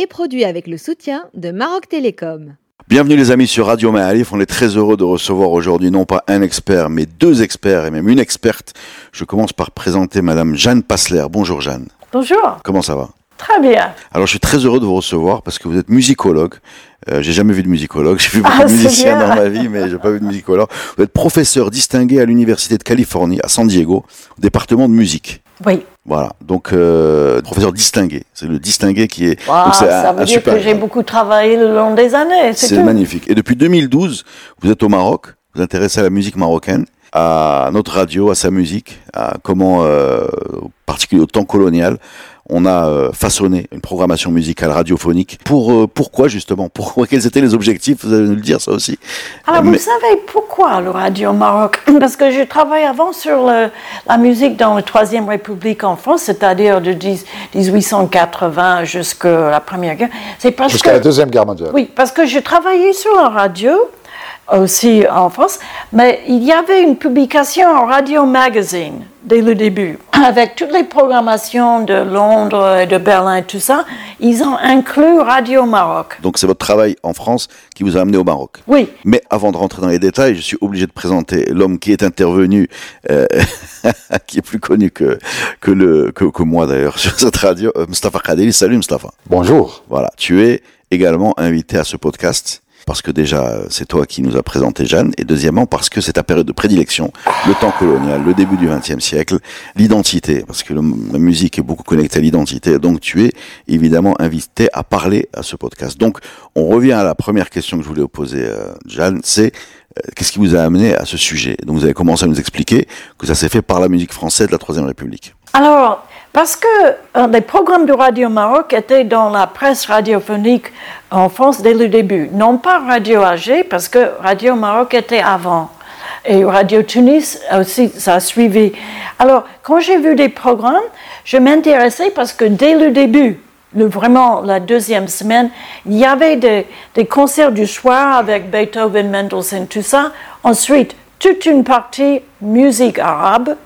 est produit avec le soutien de Maroc Télécom. Bienvenue les amis sur Radio Ma'alif, on est très heureux de recevoir aujourd'hui non pas un expert mais deux experts et même une experte. Je commence par présenter madame Jeanne Passler. Bonjour Jeanne. Bonjour. Comment ça va? Très bien. Alors je suis très heureux de vous recevoir parce que vous êtes musicologue. Euh, j'ai jamais vu de musicologue, j'ai vu beaucoup Ah, de musiciens bien. dans ma vie mais j'ai pas vu de musicologue. Vous êtes professeur distingué à l'université de Californie à San Diego, au département de musique. Oui. Voilà, donc euh, professeur distingué, c'est le distingué qui est. Wow, donc ça un- veut un dire super que j'ai beaucoup travaillé le long des années. C'est magnifique. Et depuis 2012, vous êtes au Maroc, vous intéressez à la musique marocaine, à notre radio, à sa musique, à comment, euh, en particulier au temps colonial, on a euh, façonné une programmation musicale radiophonique. Pour euh, pourquoi justement? Pourquoi? Quels étaient les objectifs? Vous allez nous le dire ça aussi. Alors, Mais- vous savez pourquoi le Radio Maroc? Parce que je travaille avant sur le- la musique dans la Troisième République en France, c'est-à-dire de 10 1880 jusqu'à la Première Guerre. C'est parce Jusqu'à la que Deuxième Guerre mondiale. oui, parce que je travaillais sur la radio aussi en France, mais il y avait une publication en Radio Magazine dès le début, avec toutes les programmations de Londres et de Berlin et tout ça. Ils ont inclus Radio Maroc. Donc c'est votre travail en France qui vous a amené au Maroc. Oui, Mais avant de rentrer dans les détails, je suis obligé de présenter l'homme qui est intervenu, euh, qui est plus connu que que le que, que moi d'ailleurs sur cette radio, euh, Mustafa Kadeli. Salut Mustafa. Bonjour. Voilà, tu es également invité à ce podcast parce que déjà c'est toi qui nous as présenté Jeanne et deuxièmement parce que c'est ta période de prédilection, le temps colonial, le début du XXe siècle, l'identité parce que la musique est beaucoup connectée à l'identité. Donc tu es évidemment invité à parler à ce podcast. Donc on revient à la première question que je voulais poser euh, Jeanne, c'est euh, qu'est-ce qui vous a amené à ce sujet? Donc vous avez commencé à nous expliquer que ça s'est fait par la musique française de la Troisième République. Alors, parce que les programmes de Radio Maroc étaient dans la presse radiophonique en France dès le début. Non pas Radio AG, parce que Radio Maroc était avant. Et Radio Tunis aussi, ça a suivi. Alors, quand j'ai vu des programmes, je m'intéressais parce que dès le début, vraiment la deuxième semaine, il y avait des concerts du soir avec Beethoven, Mendelssohn, tout ça. Ensuite, toute une partie musique arabe.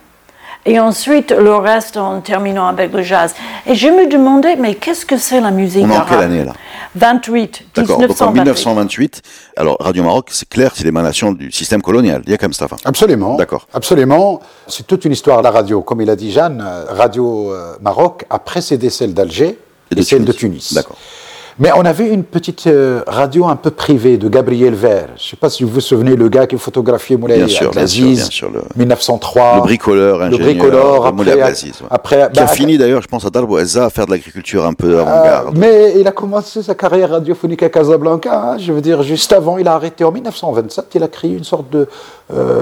Et ensuite, le reste en terminant avec le jazz. Et je me demandais, mais qu'est-ce que c'est la musique On est en quelle année, là? 28, D'accord, donc en 1928. 1928, alors Radio Maroc, c'est clair, c'est l'émanation du système colonial, il y a comme Mustafa. Absolument. D'accord. Absolument. C'est toute une histoire de la radio. Comme il a dit Jeanne, euh, Radio euh, Maroc a précédé celle d'Alger Et et, de celle de Tunis. Tunis. D'accord. Mais on avait une petite euh, radio un peu privée de Gabriel Vert. Je ne sais pas si vous vous souvenez, le gars qui photographiait Moulay Bien sûr, bien sûr, Abdelaziz, bien sûr, le- 1903. Le bricoleur, Le ingénieur, bricoleur, de Moulay après, ouais. après, Qui a bah, fini d'ailleurs, je pense, à Darbo à faire de l'agriculture un peu Euh, avant-garde. mais il a commencé sa carrière radiophonique à Casablanca. hein. je veux dire, juste avant, il a arrêté en 1927. Il a créé une sorte de. euh,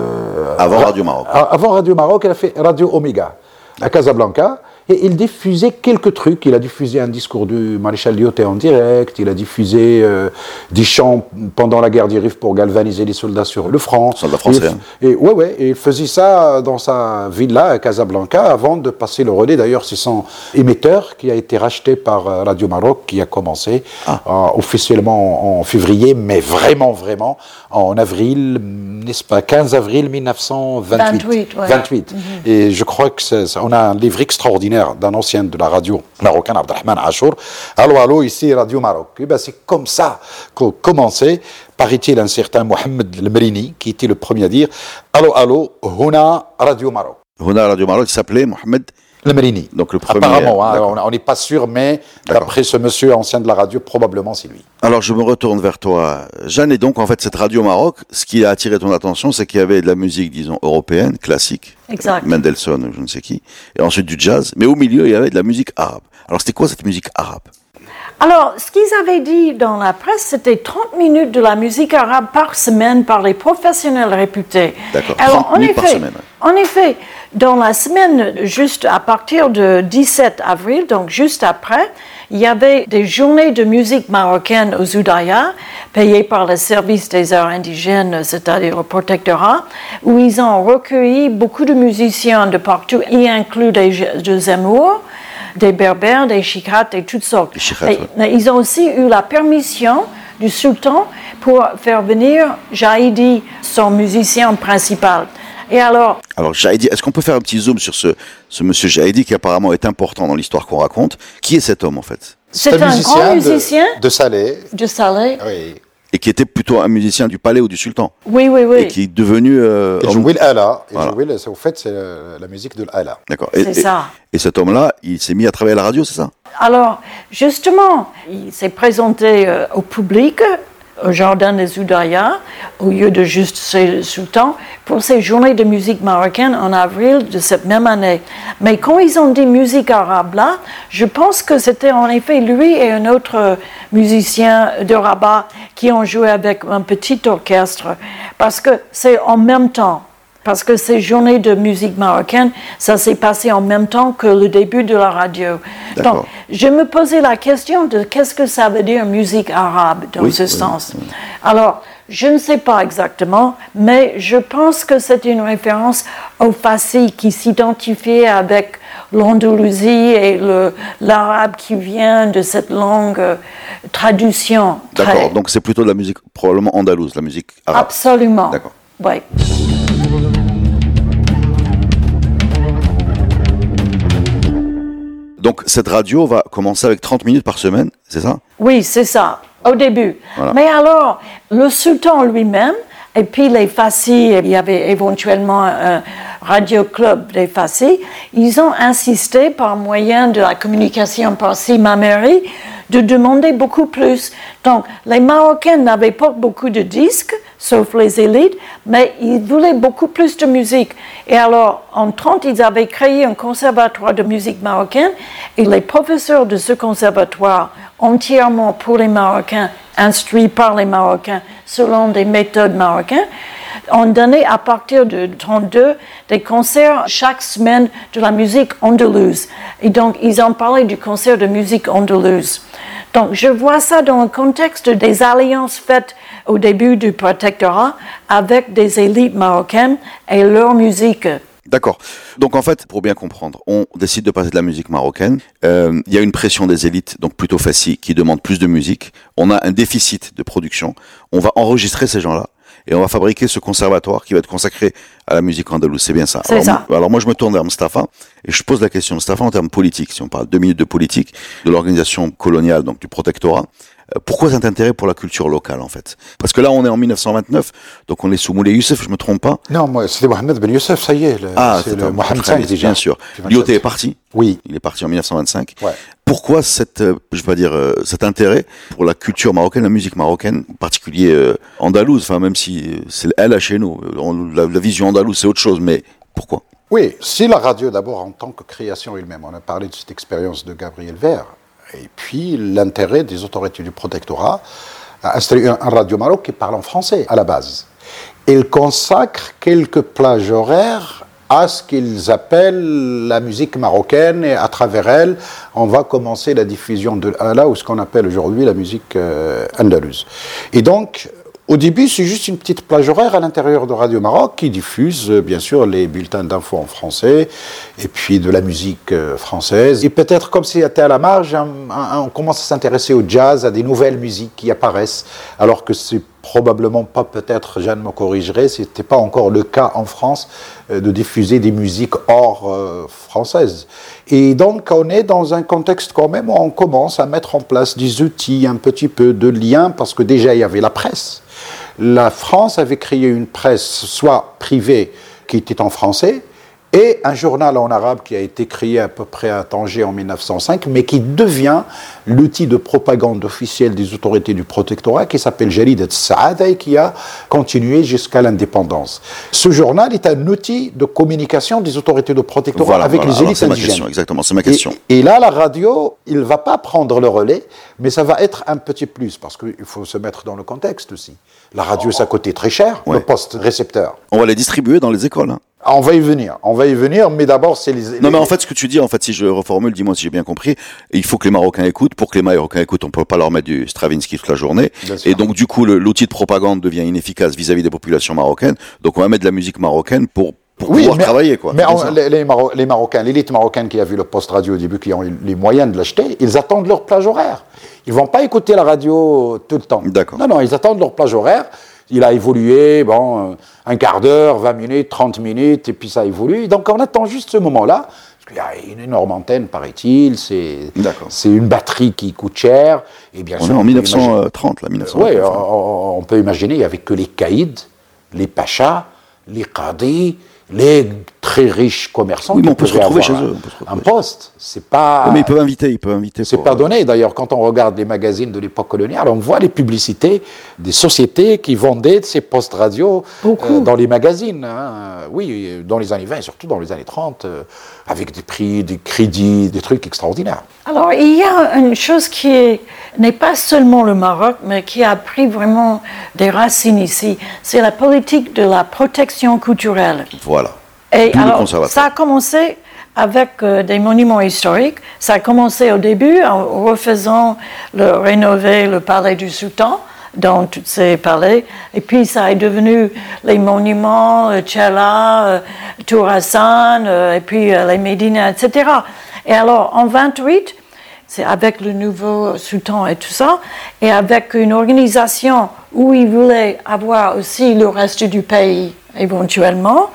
Avant ra- Radio Maroc. Avant Radio Maroc, il a fait Radio Omega à Casablanca. Et il diffusait quelques trucs. Il a diffusé un discours du maréchal Lyoté en direct. Il a diffusé euh, des chants pendant la guerre du Rif pour galvaniser les soldats sur le front. Soldats français, Et- hein. et ouais, ouais, et il faisait ça dans sa villa à Casablanca avant de passer le relais. D'ailleurs, c'est son émetteur qui a été racheté par euh, Radio Maroc qui a commencé Ah. euh, officiellement en février, mais vraiment, vraiment en avril, n'est-ce pas, 15 avril 1928. 28, ouais. 28. Et je crois que ça- on a un livre extraordinaire d'un ancien de la radio marocaine, Abdelrahman Achour. Allô, allô, ici Radio Maroc. Et ben, c'est comme ça qu'a commencé, paraît-il, un certain Mohamed El Mrini, qui était le premier à dire Allô, allô, Huna Radio Maroc. Hona Radio Maroc qui s'appelait Mohamed, Donc le premier. Apparemment, hein, on n'est pas sûr, mais d'après ce monsieur ancien de la radio, probablement c'est lui. Alors je me retourne vers toi, Jeanne, et donc en fait cette Radio Maroc, ce qui a attiré ton attention, c'est qu'il y avait de la musique, disons, européenne, classique, Exact. Mendelssohn, ou je ne sais qui, et ensuite du jazz, mais au milieu il y avait de la musique arabe. Alors c'était quoi cette musique arabe? Alors, ce qu'ils avaient dit dans la presse, c'était 30 minutes de la musique arabe par semaine par les professionnels réputés. D'accord, Alors, 30 en minutes par effet, semaine, en effet, dans la semaine, juste à partir de 17 avril, donc juste après, il y avait des journées de musique marocaine aux Oudaya, payées par le service des arts indigènes, c'est-à-dire le protectorat, où ils ont recueilli beaucoup de musiciens de partout, y inclut des, des Zemmour, des Berbères, des Chikrates et toutes sortes. Ils ont aussi eu la permission du sultan pour faire venir Jaïdi, son musicien principal. Et alors Alors, Jaïdi, est-ce qu'on peut faire un petit zoom sur ce, ce monsieur Jaïdi qui apparemment est important dans l'histoire qu'on raconte? Qui est cet homme en fait? C'est un, grand musicien de, de Salé. De Salé. Oui. Et qui était plutôt un musicien du palais ou du sultan Oui, oui, oui. Et qui est devenu. Euh, il jouait l'ala. Voilà. Au fait, c'est la musique de l'ala. D'accord. Et, C'est et- ça. et cet homme-là, il s'est mis à travailler à la radio, c'est ça? Alors, justement, il s'est présenté euh, au public au jardin des Oudaya, au lieu de juste ses sultans, pour ces journées de musique marocaine en avril de cette même année. Mais quand ils ont dit musique arabe là, je pense que c'était en effet lui et un autre musicien de Rabat qui ont joué avec un petit orchestre, parce que c'est en même temps. Parce que ces journées de musique marocaine, ça s'est passé en même temps que le début de la radio. Donc, je me posais la question de qu'est-ce que ça veut dire musique arabe dans Oui, ce oui, sens. Alors, je ne sais pas exactement, mais je pense que c'est une référence au Fassi qui s'identifiait avec l'Andalousie et l'arabe qui vient de cette langue euh, traduction. D'accord. Donc c'est plutôt de la musique probablement andalouse, la musique arabe. Absolument. D'accord. Oui. Donc cette radio va commencer avec 30 minutes par semaine, c'est ça? Oui, c'est ça, au début. Voilà. Mais alors, le sultan lui-même, et puis les Fassis, il y avait éventuellement un radio club des Fassis, ils ont insisté par moyen de la communication par Simaméry de demander beaucoup plus. Donc, les Marocains n'avaient pas beaucoup de disques, sauf les élites, mais ils voulaient beaucoup plus de musique. Et alors, en 30, ils avaient créé un conservatoire de musique marocaine, et les professeurs de ce conservatoire, entièrement pour les Marocains, instruits par les Marocains, selon des méthodes marocaines, ont donné à partir de 32 des concerts chaque semaine de la musique andalouse. Et donc, ils ont parlé du concert de musique andalouse. Donc, je vois ça dans le contexte des alliances faites au début du protectorat avec des élites marocaines et leur musique. D'accord. Donc en fait, pour bien comprendre, on décide de passer de la musique marocaine. Euh, Il y a une pression des élites, donc plutôt facile, qui demande plus de musique. On a un déficit de production. On va enregistrer ces gens-là et on va fabriquer ce conservatoire qui va être consacré à la musique andalouse. C'est bien ça. C'est alors, ça. moi- alors moi, je me tourne vers Mustafa et je pose la question, Mustafa, en termes politiques, si on parle deux minutes de politique, de l'organisation coloniale, donc du protectorat. Euh, Pourquoi cet intérêt pour la culture locale en fait? Parce que là on est en 1929, donc on est sous Moulay Youssef, je me trompe pas? Non, moi, c'était Mohamed Ben Youssef, ça y est. le- Ah, c'est le Mohamed bien, déjà. bien sûr. Puis 27. Lyoté est parti? Oui. Il est parti en 1925. Ouais. Pourquoi cette, euh, je vais pas dire, euh, cet intérêt pour la culture marocaine, la musique marocaine, en particulier andalouse, enfin même si c'est elle à chez nous, la, la vision andalouse c'est autre chose, mais pourquoi? Oui, si la radio d'abord en tant que création elle-même, on a parlé de cette expérience de Gabriel Vert, et puis l'intérêt des autorités du protectorat installer un, un radio Maroc qui parle en français à la base. Ils consacrent quelques plages horaires à ce qu'ils appellent la musique marocaine et à travers elle, on va commencer la diffusion de là ou ce qu'on appelle aujourd'hui la musique euh, andalouse. Et donc, au début, c'est juste une petite plage horaire à l'intérieur de Radio Maroc qui diffuse, euh, bien sûr, les bulletins d'infos en français et puis de la musique euh, française. Et peut-être, comme c'était à la marge, on commence à s'intéresser au jazz, à des nouvelles musiques qui apparaissent, alors que c'est probablement pas, peut-être, Jeanne me corrigerait, c'était pas encore le cas en France euh, de diffuser des musiques hors euh, françaises. Et donc, on est dans un contexte quand même où on commence à mettre en place des outils, un petit peu de liens, parce que déjà, il y avait la presse. La France avait créé une presse, soit privée, qui était en français, et un journal en arabe qui a été créé à peu près à Tanger en 1905, mais qui devient l'outil de propagande officielle des autorités du protectorat, qui s'appelle Jalid al-Saada et qui a continué jusqu'à l'indépendance. Ce journal est un outil de communication des autorités de protectorat Voilà, avec voilà. les Alors, élites c'est ma indigènes. question, exactement, c'est ma question. Et, là, la radio, il va pas prendre le relais, mais ça va être un petit plus, parce qu'il faut se mettre dans le contexte aussi. La radio, ça coûtait très cher, Ouais. le poste récepteur. On va les distribuer dans les écoles. hein. On va y venir, on va y venir, mais d'abord c'est les. Non, mais en fait, ce que tu dis, en fait, si je reformule, dis-moi si j'ai bien compris, il faut que les Marocains écoutent. Pour que les Marocains écoutent, on peut pas leur mettre du Stravinsky toute la journée. Bien sûr. Et donc, du coup, l'outil de propagande devient inefficace vis-à-vis des populations marocaines. Donc, on va mettre de la musique marocaine pour, pour pouvoir mais, travailler, quoi. Mais on- les, les Maro- les Marocains, l'élite marocaine qui a vu le poste radio au début, qui ont eu les moyens de l'acheter, ils attendent leur plage horaire. Ils vont pas écouter la radio tout le temps. D'accord. Non, non, ils attendent leur plage horaire. Il a évolué, bon, euh, un quart d'heure, 20 minutes, 30 minutes, et puis ça évolue. Donc on attend juste ce moment-là. Parce qu'il y a une énorme antenne, paraît-il. C'est une batterie qui coûte cher. Et bien On sûr, est en peut imaginer- 1930, là, 1930. oui, on, on peut imaginer, il n'y avait que les caïds, les pachas, les qadis, les très riches commerçants. Oui, mais on peut se retrouver chez un- eux, poste, c'est pas. Oui, mais ils peuvent inviter, ils peuvent inviter. C'est pas euh, donné. D'ailleurs, quand on regarde les magazines de l'époque coloniale, on voit les publicités des sociétés qui vendaient ces postes radio euh, dans les magazines. hein. Oui, dans les années 20 et surtout dans les années 30, euh, avec des prix, des crédits, des trucs extraordinaires. Alors, il y a une chose qui est- n'est pas seulement le Maroc, mais qui a pris vraiment des racines ici. C'est la politique de la protection culturelle. Voilà. Et alors, ça a commencé avec euh, des monuments historiques. Ça a commencé au début en refaisant, le, rénover le palais du sultan dans tous ces palais. Et puis, ça est devenu les monuments, euh, Tchela, euh, Tour Hassan, euh, et puis les Médina, etc. Et alors, en 28, c'est avec le nouveau sultan et tout ça, et avec une organisation où ils voulaient avoir aussi le reste du pays éventuellement,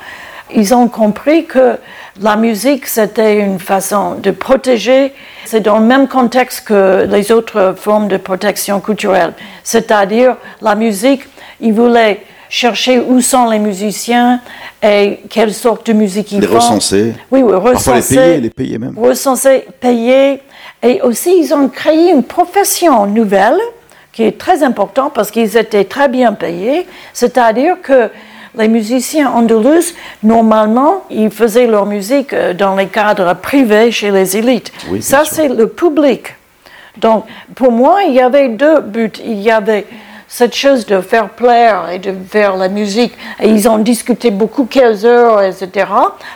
ils ont compris que la musique, c'était une façon de protéger, c'est dans le même contexte que les autres formes de protection culturelle, c'est-à-dire la musique, ils voulaient chercher où sont les musiciens et quelle sorte de musique ils Les font. recenser. Oui, oui, Parfois les recenser payer, les payer même. recensés, payés. Et aussi, ils ont créé une profession nouvelle qui est très importante parce qu'ils étaient très bien payés. C'est-à-dire que les musiciens andalous, normalement, ils faisaient leur musique euh, dans les cadres privés chez les élites. Oui, Ça, c'est le public. Donc, pour moi, il y avait deux buts. Il y avait cette chose de faire plaire et de faire la musique. Et ils ont discuté beaucoup, quelles heures, etc.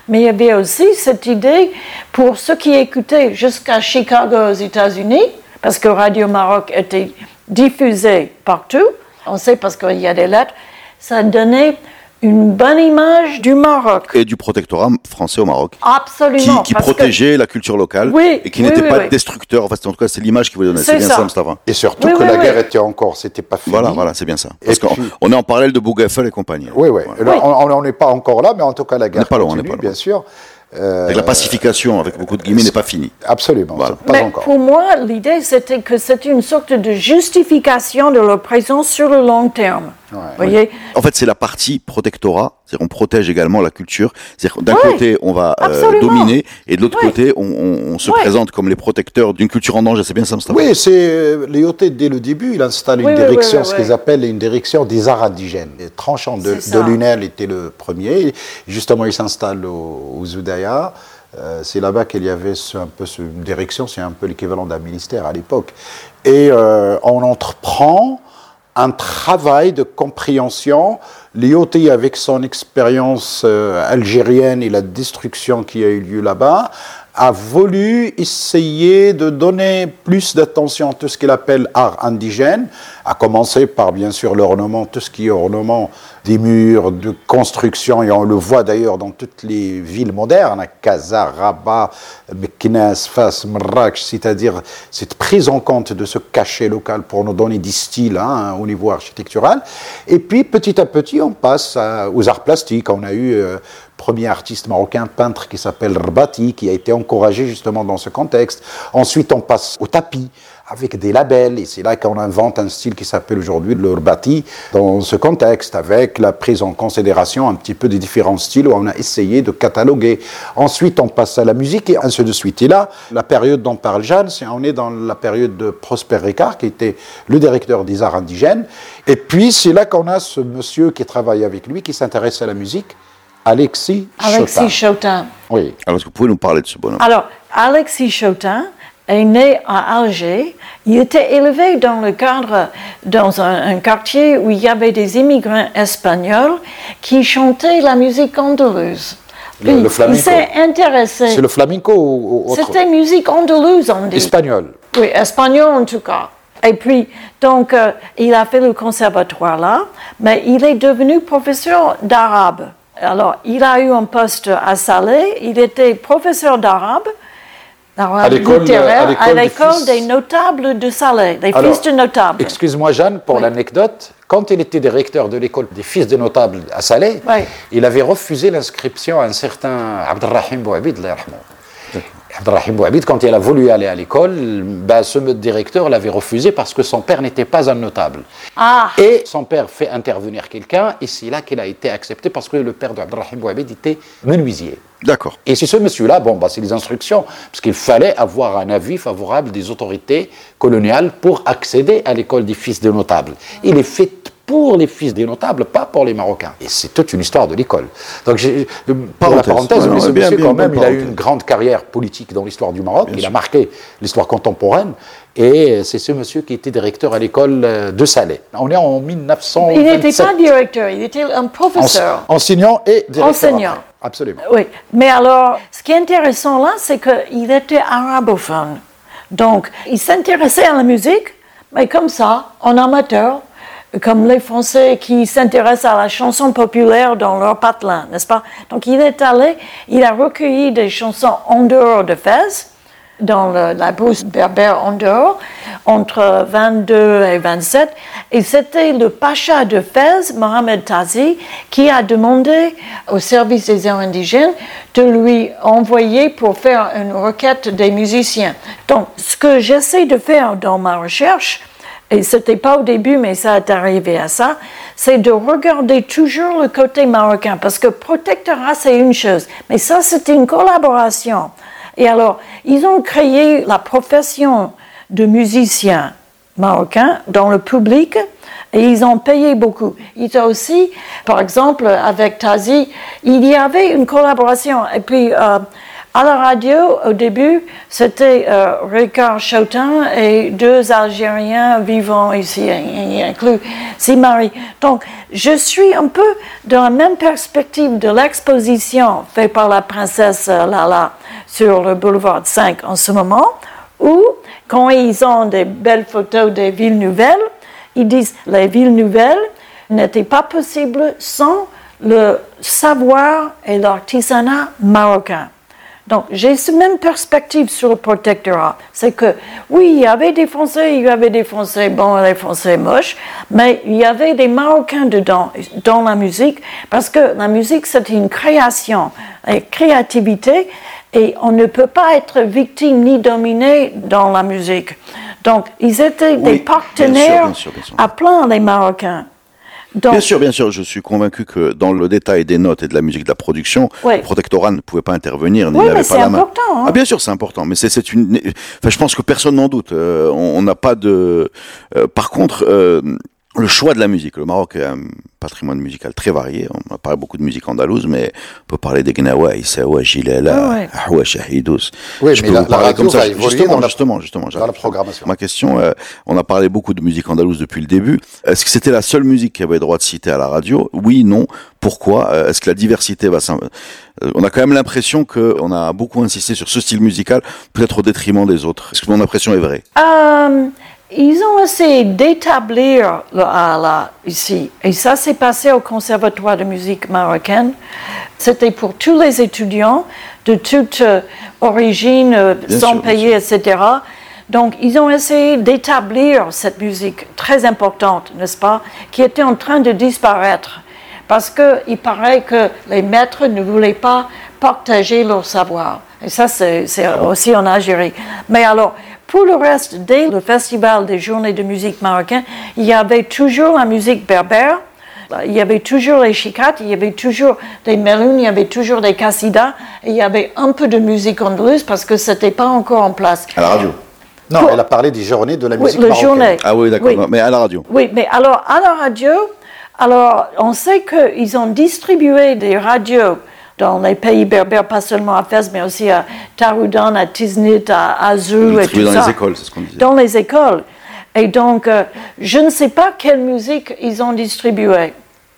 Mais il y avait aussi cette idée pour ceux qui écoutaient jusqu'à Chicago aux États-Unis, parce que Radio Maroc était diffusé partout. On sait parce qu'il y a des lettres. Ça donnait une bonne image du Maroc. Et du protectorat français au Maroc. Absolument. qui que- protégeait la culture locale Oui, et qui oui, n'était oui, pas oui. destructeur. En fait, en tout cas, c'est l'image qu'il voulait donner. C'est bien ça. ça, Mustafa. Et surtout Oui, que oui, la oui. guerre était encore, c'était pas fini. Voilà, voilà, c'est bien ça. Parce Et qu'on puis- on est en parallèle de Bougaffel et compagnie. Oui, oui. Voilà. Là, On n'est pas encore là, mais en tout cas, la guerre n'est pas loin, on continue, pas loin. bien sûr. Euh, Avec la pacification, avec beaucoup de guillemets, n'est pas finie. Absolument, Voilà. pas Mais encore. pour moi, l'idée, c'était que c'était une sorte de justification de leur présence sur le long terme. Ouais. Vous voyez En fait, c'est la partie protectorat, c'est-à-dire on protège également la culture. C'est-à-dire d'un Ouais, côté, on va euh, dominer, et de l'autre Ouais. côté, on, on- on se Ouais. présente comme les protecteurs d'une culture en danger. C'est bien ça, Mustafa Oui, c'est euh, Lyoté, dès le début, il installe une Oui, direction, oui, oui, ce qu'ils appellent une direction des arts indigènes. Et Tranchant de, C'est de Lunel était le premier. Justement, il s'installe au, au Zoudaya. Euh, c'est là-bas qu'il y avait ce- un peu ce- une direction, c'est un peu l'équivalent d'un ministère à l'époque. Et euh, on entreprend un travail de compréhension. Lyoté, avec son expérience euh, algérienne et la destruction qui a eu lieu là-bas, a voulu essayer de donner plus d'attention à tout ce qu'il appelle art indigène, à commencer par bien sûr l'ornement, tout ce qui est ornement des murs, de construction, et on le voit d'ailleurs dans toutes les villes modernes, à Casa, Rabat, Meknes, Fas, Marrakech, c'est-à-dire cette prise en compte de ce cachet local pour nous donner des styles hein, au niveau architectural. Et puis petit à petit, on passe aux arts plastiques. On a eu euh, premier artiste marocain peintre qui s'appelle Rbati, qui a été encouragé justement dans ce contexte. Ensuite, on passe au tapis avec des labels, et c'est là qu'on invente un style qui s'appelle aujourd'hui le Rbati, dans ce contexte, avec la prise en considération un petit peu des différents styles, où on a essayé de cataloguer. Ensuite, on passe à la musique, et ainsi de suite. Et là, la période dont parle Jeanne, c'est on est dans la période de Prosper Ricard, qui était le directeur des arts indigènes, et puis c'est là qu'on a ce monsieur qui travaille avec lui, qui s'intéresse à la musique, Alexis Chotin. Alexis Chotin. Oui. Alors, est-ce que vous pouvez nous parler de ce bonhomme Alors, Alexis Chotin est né à Alger. Il était élevé dans le cadre, dans un, un quartier où il y avait des immigrants espagnols qui chantaient la musique andalouse. Le flamenco. il s'est intéressé. C'est le flamenco ou, ou autre C'était musique andalouse, on dit. Espagnol. Oui, espagnol en tout cas. Et puis, donc, euh, il a fait le conservatoire là, mais il est devenu professeur d'arabe. Alors, il a eu un poste à Salé, il était professeur d'arabe, À l'école- littéraire, à l'école à des notables de Salé, des Alors, fils de notables. Excuse-moi Jeanne, pour Oui. l'anecdote, quand il était directeur de l'école des fils des notables à Salé, Oui. il avait refusé l'inscription à un certain Abdelrahim Bouhabid. Abdelrahim Bouhabid, quand il a voulu aller à l'école, ben, ce directeur l'avait refusé parce que son père n'était pas un notable. Ah, Et son père fait intervenir quelqu'un, et c'est là qu'il a été accepté parce que le père d'Abdelrahim Bouhabid était menuisier. D'accord. Et c'est ce monsieur-là, bon, bah, c'est les instructions, parce qu'il fallait avoir un avis favorable des autorités coloniales pour accéder à l'école des fils des notables. Il est fait pour les fils des notables, pas pour les Marocains. Et c'est toute une histoire de l'école. Donc, j'ai- pour la Parenthèse. mais ce bien, monsieur, bien, quand même, il a eu une grande carrière politique dans l'histoire du Maroc. il sûr. a marqué l'histoire contemporaine. Et c'est ce monsieur qui était directeur à l'école euh, de Salé. On est en 1927. il n'était pas directeur, il était un professeur. Ense- Enseignant et directeur. Enseignant. après. Absolument. Oui, mais alors, ce qui est intéressant là, c'est qu'il était arabophone. Donc, il s'intéressait à la musique, mais comme ça, en amateur, comme les Français qui s'intéressent à la chanson populaire dans leur patelin, n'est-ce pas? Donc, il est allé, il a recueilli des chansons en dehors de Fès, dans la brousse berbère en dehors, entre 22 et 27. Et c'était le pacha de Fès, Mohamed Tazi, qui a demandé au service des indigènes de lui envoyer pour faire une requête des musiciens. Donc, ce que j'essaie de faire dans ma recherche, et c'était pas au début, mais ça est arrivé à ça, c'est de regarder toujours le côté marocain, parce que protectorat, c'est une chose, mais ça, c'était une collaboration. Et alors, ils ont créé la profession de musicien marocain dans le public et ils ont payé beaucoup. Il y a aussi, par exemple, avec Tazi, il y avait une collaboration. Et puis, euh, à la radio, au début, c'était euh, Ricard Chautin et deux Algériens vivant ici, y inclus Simari. Donc, je suis un peu dans la même perspective de l'exposition faite par la princesse Lala sur le boulevard 5 en ce moment, où, quand ils ont des belles photos des villes nouvelles, ils disent les villes nouvelles n'étaient pas possibles sans le savoir et l'artisanat marocain. Donc, j'ai cette même perspective sur le protectorat. C'est que, oui, il y avait des Français, il y avait des Français bons et des Français moches, mais il y avait des Marocains dedans, dans la musique, parce que la musique, c'est une création, une créativité, et on ne peut pas être victime ni dominé dans la musique. Donc, ils étaient Oui, des bien sûr, partenaires bien sûr, bien sûr. à plein, les Marocains. Bien sûr, bien sûr, je suis convaincu que dans le détail des notes et de la musique de la production, Oui. le protectorat ne pouvait pas intervenir, ni Oui, n'avait pas c'est la main. important, hein. Ah, bien sûr, c'est important, mais c'est une. Enfin, je pense que personne n'en doute. Euh, on on n'a pas de. euh, par contre, euh, le choix de la musique. Le Maroc a un patrimoine musical très varié. On a parlé beaucoup de musique andalouse, mais on peut parler des Gnawa, Issaoua, Ah Gilela, ouais. Ahwa, Shahidous. Oui, Je mais peux la- vous la parler radio comme ça. Justement, la- justement, justement. dans la j'arrive. programmation. Ma question, euh, on a parlé beaucoup de musique andalouse depuis le début. Est-ce que c'était la seule musique qui avait le droit de citer à la radio? Oui, non. Pourquoi? Euh, Est-ce que la diversité va Euh, On a quand même l'impression qu'on a beaucoup insisté sur ce style musical, peut-être au détriment des autres. Est-ce que mon impression est vraie? Euh, ils ont essayé d'établir le ALA ici. Et ça s'est passé au Conservatoire de musique marocaine. C'était pour tous les étudiants de toute euh, origine, euh, sans sûr, payer, etc. Donc, ils ont essayé d'établir cette musique très importante, n'est-ce pas, qui était en train de disparaître. Parce qu'il paraît que les maîtres ne voulaient pas partager leur savoir. Et ça, c'est c'est aussi en Algérie. Mais alors, pour le reste, dès le festival des journées de musique marocaine, il y avait toujours la musique berbère, il y avait toujours les chicats, il y avait toujours des melounes, il y avait toujours des cassidas, et il y avait un peu de musique andalouse parce que c'était pas encore en place. À la radio? Non, Pour- elle a parlé des journées de la Oui, musique le marocaine. journée. Ah oui, d'accord. Oui. Mais à la radio. Oui, mais alors à la radio, alors on sait qu'ils ont distribué des radios dans les pays berbères, pas seulement à Fès, mais aussi à Taroudan, à Tiznit, à Azou et tout dans ça. les écoles, c'est ce qu'on disait. Dans les écoles. Et donc, euh, je ne sais pas quelle musique ils ont distribuée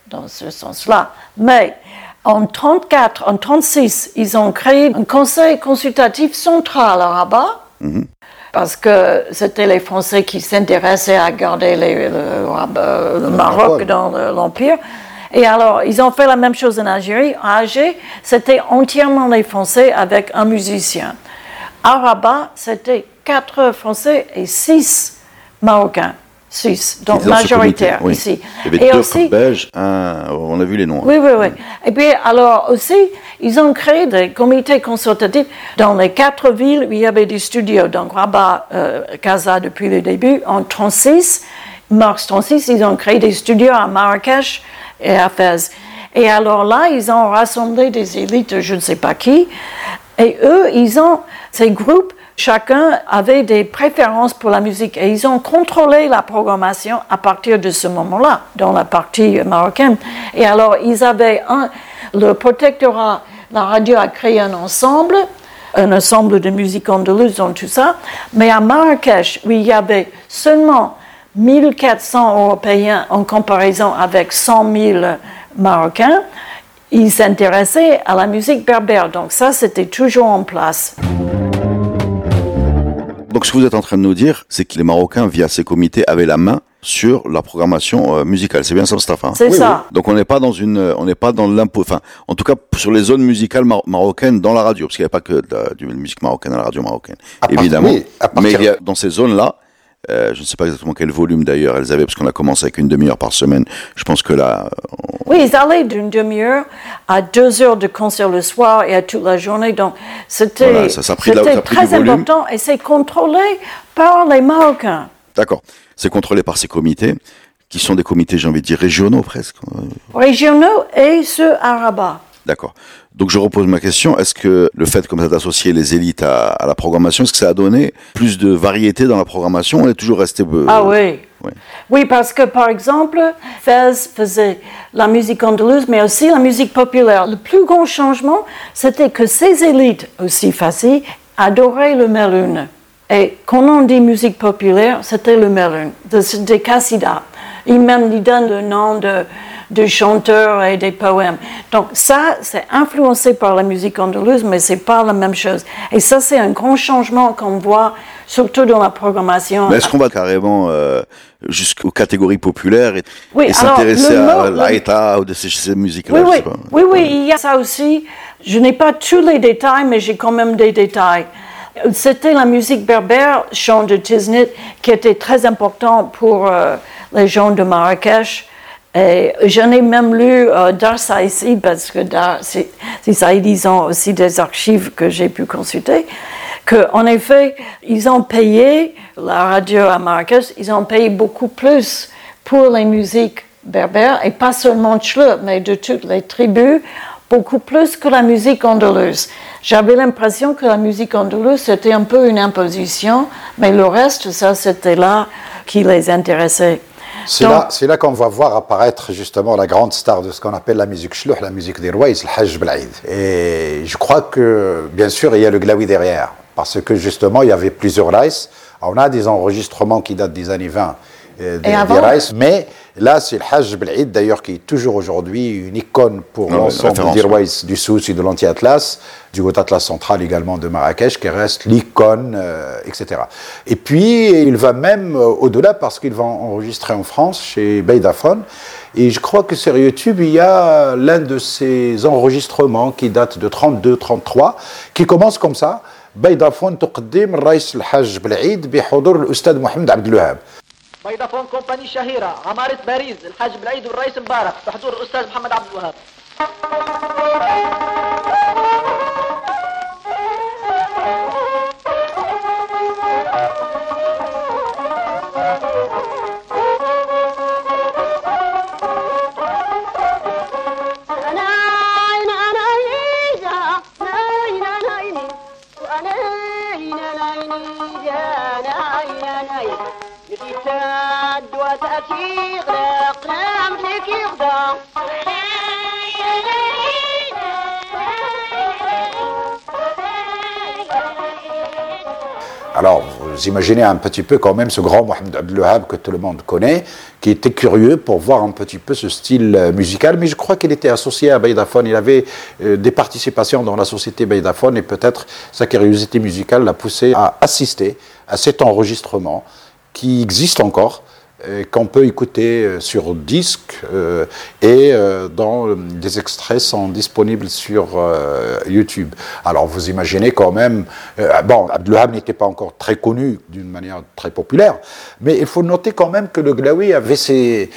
dans ce sens-là. Mais En 34, en 36, ils ont créé un conseil consultatif central à Rabat. Parce que c'était les Français qui s'intéressaient à garder les- le, Maroc dans le- l'Empire. Et alors, ils ont fait la même chose en Algérie. À Alger, c'était entièrement les Français avec un musicien. À Rabat, c'était quatre Français et six Marocains. Six, Qui donc majoritaire comité, oui. ici. Il y avait Et deux aussi, belges, un, on a vu les noms. oui, oui, oui. Et puis, alors aussi, ils ont créé des comités consultatifs dans les quatre villes où il y avait des studios. Donc, Rabat, euh, Casa depuis le début. En 36, mars 36, ils ont créé des studios à Marrakech Fès. Et alors là, ils ont rassemblé des élites, je ne sais pas qui. Et eux, ils ont, ces groupes, chacun avait des préférences pour la musique et ils ont contrôlé la programmation à partir de ce moment-là, dans la partie marocaine. Et alors, ils avaient le protectorat, la radio a créé un ensemble, un ensemble de musique andalouse tout ça, mais à Marrakech, où il y avait seulement 1400 Européens en comparaison avec 100 000 Marocains, ils s'intéressaient à la musique berbère. Donc ça, c'était toujours en place. Donc ce que vous êtes en train de nous dire, c'est que les Marocains, via ces comités, avaient la main sur la programmation euh, musicale. C'est bien ça, Mustafa C'est ça. Donc on n'est pas dans une, euh, on n'est pas dans l'impôt, enfin, en tout cas sur les zones musicales mar- marocaines dans la radio, parce qu'il n'y a pas que de la, du- de la musique marocaine à la radio marocaine, À part- évidemment. oui, à partir- Mais il y a, dans ces zones-là, euh, je ne sais pas exactement quel volume d'ailleurs elles avaient, parce qu'on a commencé avec une demi-heure par semaine. Je pense que là, Oui, ils allaient d'une demi-heure à deux heures de concert le soir et à toute la journée. Donc, c'était Voilà, ça- ça la- très important et c'est contrôlé par les Marocains. d'accord, c'est contrôlé par ces comités, qui sont des comités, j'ai envie de dire régionaux presque. Régionaux et ceux à Rabat. D'accord. Donc je repose ma question, est-ce que le fait comme ça d'associer les élites à, à la programmation, est-ce que ça a donné plus de variété dans la programmation On est toujours resté... euh, Ah oui. Oui, parce que par exemple, Fez faisait la musique andalouse, mais aussi la musique populaire. Le plus grand changement, c'était que ces élites, aussi faciles, adoraient le meloun. Et quand on dit musique populaire, c'était le meloun, de- des Cassida. Ils même lui donnent le nom de, de chanteurs et des poèmes. Donc ça, c'est influencé par la musique andalouse, mais c'est pas la même chose. Et ça, c'est un grand changement qu'on voit, surtout dans la programmation. Mais est-ce qu'on va carrément euh, jusqu'aux catégories populaires et, Oui, et s'intéresser à l'Aïta ou de ces, ces musiques-là Oui, oui, oui, oui, il y a ça aussi. Je n'ai pas tous les détails, mais j'ai quand même des détails. C'était la musique berbère, chant de Tiznit, qui était très important pour euh, les gens de Marrakech. Et j'en ai même lu euh, Dar Saïd, parce que Saïd, ils ont aussi des archives que j'ai pu consulter, qu'en effet, ils ont payé, la radio à Marrakech, ils ont payé beaucoup plus pour les musiques berbères, et pas seulement Tchle, mais de toutes les tribus, beaucoup plus que la musique andalouse. J'avais l'impression que la musique andalouse, c'était un peu une imposition, mais le reste, ça, c'était là qui les intéressait. C'est là, c'est là qu'on va voir apparaître justement la grande star de ce qu'on appelle la musique shlouh, la musique des rois, le Hajj Blaïd. Et je crois que, bien sûr, il y a le glaoui derrière, parce que justement, il y avait plusieurs raïs. On a des enregistrements qui datent des années 20 euh, des, des mais là, c'est le Hajj Blaïd, d'ailleurs, qui est toujours aujourd'hui une icône pour Ah ouais, l'ensemble référence, des ouais. rois du Souss et de l'Anti-Atlas, du Haut Atlas central également de Marrakech, qui reste l'icône, euh, etc. Et puis, il va même euh, au-delà parce qu'il va enregistrer en France chez Beidafone. Et je crois que sur YouTube, il y a l'un de ces enregistrements qui date de 32-33, qui commence comme ça. بيضافون تقدم الرئيس الحاج بالعيد بحضور الأستاذ محمد عبد الوهاب فودافون كومباني شهيرة عمارة باريس الحاج بالعيد والرئيس مبارك بحضور الأستاذ محمد عبد الوهاب Alors, vous imaginez un petit peu quand même ce grand Mohamed Abdelwahab que tout le monde connaît, qui était curieux pour voir un petit peu ce style euh, musical, mais je crois qu'il était associé à Beidafone. Il avait euh, des participations dans la société Beidafone et peut-être sa curiosité musicale l'a poussé à assister à cet enregistrement qui existe encore qu'on peut écouter euh, sur disque euh, et euh, euh, des extraits sont disponibles sur YouTube. Alors vous imaginez quand même, euh, bon, Abdelwahab n'était pas encore très connu d'une manière très populaire, mais il faut noter quand même que le Glaoui avait ses,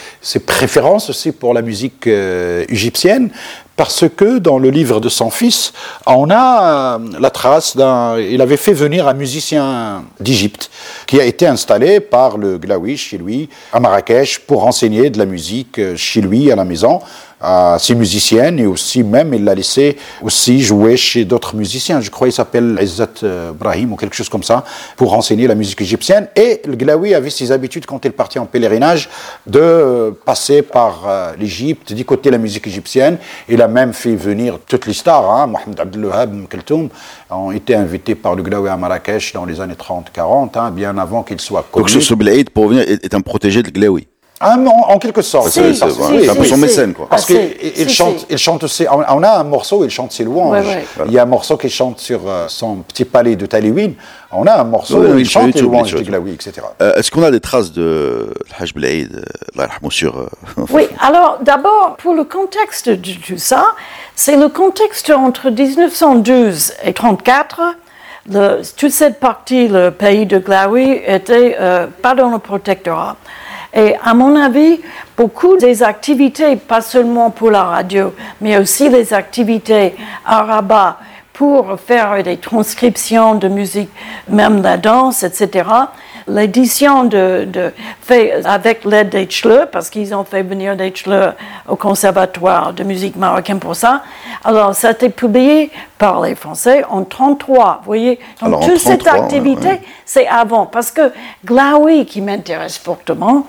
préférences aussi pour la musique égyptienne. Parce que dans le livre de son fils, on a euh, la trace d'un. Il avait fait venir un musicien d'Égypte qui a été installé par le Glaoui chez lui à Marrakech pour enseigner de la musique euh, chez lui à la maison à ses musiciennes et aussi même il l'a laissé aussi jouer chez d'autres musiciens. Je crois qu'il s'appelle Izzat euh, Brahim ou quelque chose comme ça pour enseigner la musique égyptienne. Et le Glaoui avait ses habitudes quand il partait en pèlerinage de passer par euh, l'Égypte, d'écouter la musique égyptienne. Il a même fait venir toutes les stars, hein, Mohamed Abdelwahab, Keltoum, ont été invités par le Glaoui à Marrakech dans les années 30-40, hein, bien avant qu'il soit connu. Donc ce, ce Blaïd, pour revenir, est, est un protégé de Glaoui. En, en quelque sorte. C'est- un peu son mécène, quoi. Parce Ah, qu'il chante, si. il chante aussi. On a un morceau, il chante ses louanges. Ouais, ouais. Il y a un morceau qui chante sur euh, son petit palais de Taliwin. On a un morceau Ouais, où il chante les louanges YouTube. Glaoui, etc. Euh, Est-ce qu'on a des traces de Hajj Blaïd, euh, sur... euh, Oui, alors d'abord, pour le contexte de tout ça, c'est le contexte entre 1912 et 1934. Le- toute cette partie, le pays de Glaoui, était euh, pas dans le protectorat. Et à mon avis, beaucoup des activités, pas seulement pour la radio, mais aussi les activités à Rabat pour faire des transcriptions de musique, même la danse, etc. L'édition de, de fait avec l'aide d'Eichler, parce qu'ils ont fait venir d'Eichler au conservatoire de musique marocaine pour ça. Alors, ça a été publié par les Français en 33. Vous voyez, donc Alors, toute cette 33, ouais, activité, ouais. c'est avant, parce que Glaoui, qui m'intéresse fortement,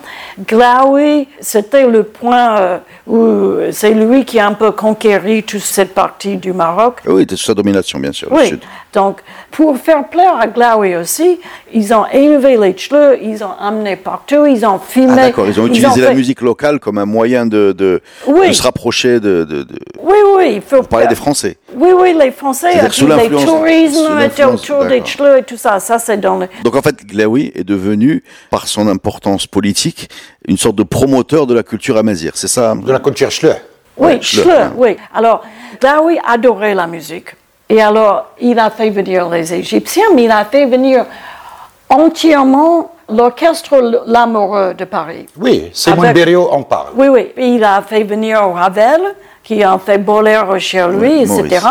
Glaoui, c'était le point euh, où c'est lui qui a un peu conquéri toute cette partie du Maroc. Oui, c'était sous sa domination, bien sûr, Oui, donc pour faire plaire à Glaoui aussi, ils ont élevé les cheveux, ils ont amené partout, ils ont filmé. Ah d'accord, ils ont utilisé la fait- musique locale comme un moyen de, de, Oui. de se rapprocher de... de, de... Oui, oui, il faut des Français. Oui, oui, les Français, sous les l'influence- sous tourismes autour des et tout ça. Ça, c'est dans le. Donc en fait, Glaoui est devenu, par son importance politique, une sorte de promoteur de la culture amazigh. C'est ça De la culture Schleu. Oui, Ouais, Schleu, Schleu, oui. Alors, Glaoui adorait la musique. Et alors, il a fait venir les Égyptiens, mais il a fait venir entièrement l'orchestre L'Amoureux de Paris. Oui, Simon Avec- Berriot en parle. Oui, oui. Il a fait venir Ravel, qui a fait Boléro chez lui, Oui, etc. Maurice.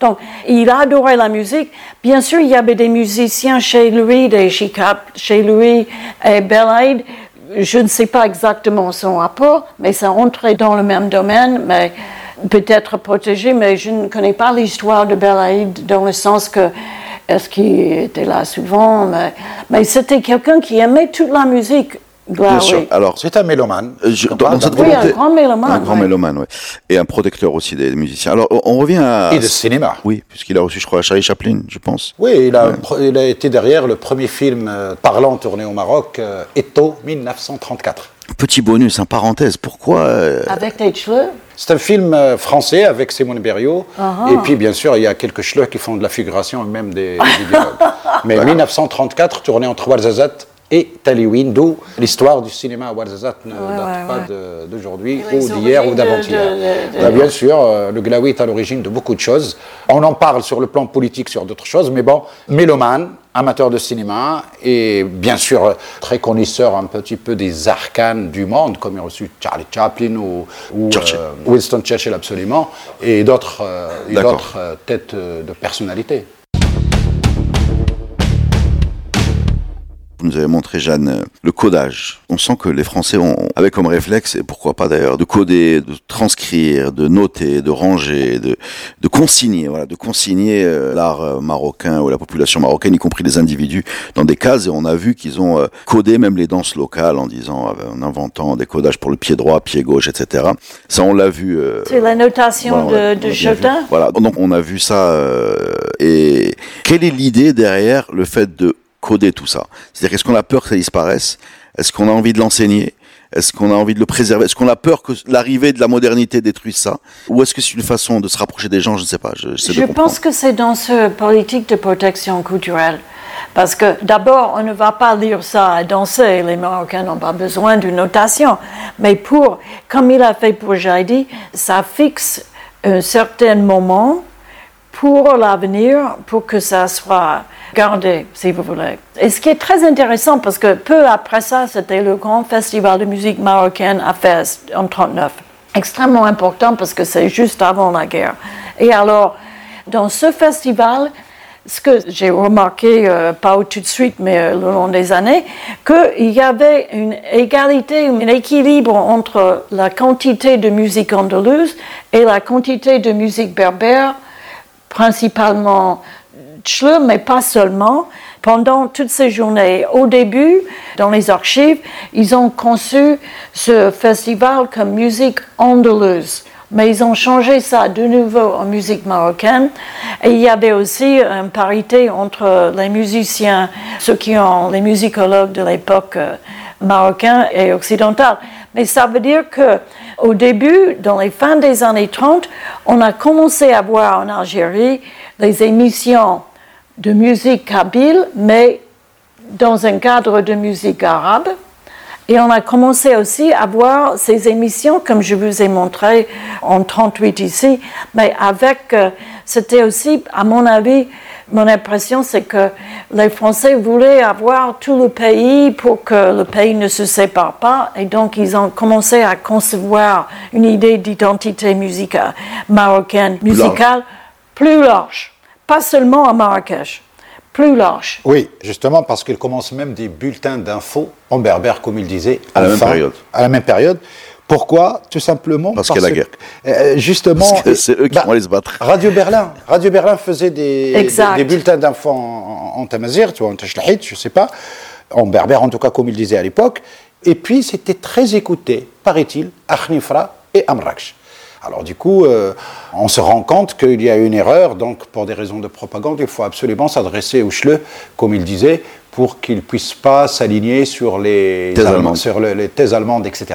Donc, il adorait la musique. Bien sûr, il y avait des musiciens chez lui, des chicap chez lui, et Belaïd. Je ne sais pas exactement son rapport, mais ça entrait dans le même domaine, mais peut-être protégé, mais je ne connais pas l'histoire de Belaïd dans le sens que est-ce qu'il était là souvent, mais, mais c'était quelqu'un qui aimait toute la musique. Bien Glaoui. sûr. Alors, C'est un mélomane. Euh, je- dans cette d'un- Oui, un grand mélomane, Un grand ouais. mélomane, oui. Et un protecteur aussi des musiciens. Alors, on- revient à... Et de cinéma. Oui, puisqu'il a reçu, je crois, Charlie Chaplin, je pense. Oui, il a, il a été derrière le premier film euh, parlant tourné au Maroc, euh, Eto 1934. Petit bonus, en parenthèse, pourquoi... euh, Avec cheveux C'est un film euh, français avec Simone Berriot. Ah Et puis, bien sûr, il y a quelques schleux qui font de la figuration et même des, des dialogues. Mais 1934, tourné entre Ouarzazate et Taliwin, d'où l'histoire du cinéma à Ouarzazate ne Ouais, date ouais, pas d'aujourd'hui ou d'hier ou d'avant-hier. Là, Bien sûr, euh, le Glaoui est à l'origine de beaucoup de choses. On en parle sur le plan politique, sur d'autres choses, mais bon, mélomane, amateur de cinéma et bien sûr euh, très connaisseur un petit peu des arcanes du monde, comme il a reçu Charlie Chaplin ou, ou, Churchill. euh, Winston Churchill absolument, et d'autres euh, euh, têtes euh, de personnalité. Vous nous avez montré, Jeanne, euh, le codage. On sent que les Français ont, avaient comme réflexe, et pourquoi pas d'ailleurs, de coder, de transcrire, de noter, de ranger, de, de consigner, voilà, de consigner euh, l'art euh, marocain ou la population marocaine, y compris les individus, dans des cases. Et on a vu qu'ils ont codé même les danses locales en disant, en inventant des codages pour le pied droit, pied gauche, etc. Ça, on l'a vu. euh, C'est la notation voilà, de, de Voilà, donc on a vu ça. euh, et quelle est l'idée derrière le fait de coder tout ça C'est-à-dire, est-ce qu'on a peur que ça disparaisse? Est-ce qu'on a envie de l'enseigner? Est-ce qu'on a envie de le préserver? Est-ce qu'on a peur que l'arrivée de la modernité détruise ça? Ou est-ce que c'est une façon de se rapprocher des gens? Je ne sais pas. Je, je pense que c'est dans ce politique de protection culturelle. Parce que d'abord, on ne va pas lire ça à danser. Les Marocains n'ont pas besoin d'une notation. Mais pour, comme il a fait pour Jaidi, ça fixe un certain moment pour l'avenir, pour que ça soit gardé, si vous voulez. Et ce qui est très intéressant, parce que peu après ça, c'était le grand festival de musique marocaine à Fès en 1939. Extrêmement important parce que c'est juste avant la guerre. Et alors, dans ce festival, ce que j'ai remarqué, euh, pas tout de suite, mais euh, le long des années, qu'il y avait une égalité, un équilibre entre la quantité de musique andalouse et la quantité de musique berbère, principalement tchle, mais pas seulement, pendant toutes ces journées. Au début, dans les archives, ils ont conçu ce festival comme musique andalouse mais ils ont changé ça de nouveau en musique marocaine. Et il y avait aussi une parité entre les musiciens, ceux qui ont les musicologues de l'époque euh, marocaine et occidentale. Mais ça veut dire que au début, dans les fins des années 30, on a commencé à voir en Algérie les émissions de musique kabyle, mais dans un cadre de musique arabe. Et on a commencé aussi à voir ces émissions, comme je vous ai montré en 38 ici, mais avec, euh, c'était aussi, à mon avis, mon impression, c'est que les Français voulaient avoir tout le pays pour que le pays ne se sépare pas. Et donc, ils ont commencé à concevoir une idée d'identité musicale marocaine, musicale plus large. Pas seulement à Marrakech plus large. Oui, justement parce qu'il commence même des bulletins d'infos en berbère, comme il disait. À la même période. À la même période. Pourquoi Tout simplement parce, qu'il y a la guerre. Euh, justement. Parce c'est eux qui bah, vont aller se battre. Radio Berlin. Radio Berlin faisait des, des, bulletins d'infos en, en, tamazir, tu vois, en tashlahit, je ne sais pas. En berbère, en tout cas, comme il disait à l'époque. Et puis, c'était très écouté, paraît-il, à Khnifra et Amraksh. Alors du coup, euh, on se rend compte qu'il y a une erreur, donc pour des raisons de propagande, il faut absolument s'adresser au Schle, comme il disait, pour qu'il ne puisse pas s'aligner sur les thèses allemandes. sur les thèses allemandes, etc.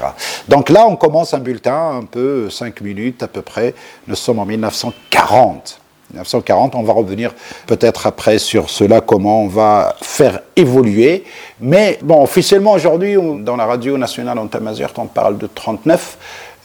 Donc là, on commence un bulletin, un peu, cinq minutes à peu près. Nous sommes en 1940. 1940, on va revenir peut-être après sur cela, comment on va faire évoluer. Mais bon, officiellement aujourd'hui, dans la radio nationale en Tamazert, on parle de 39.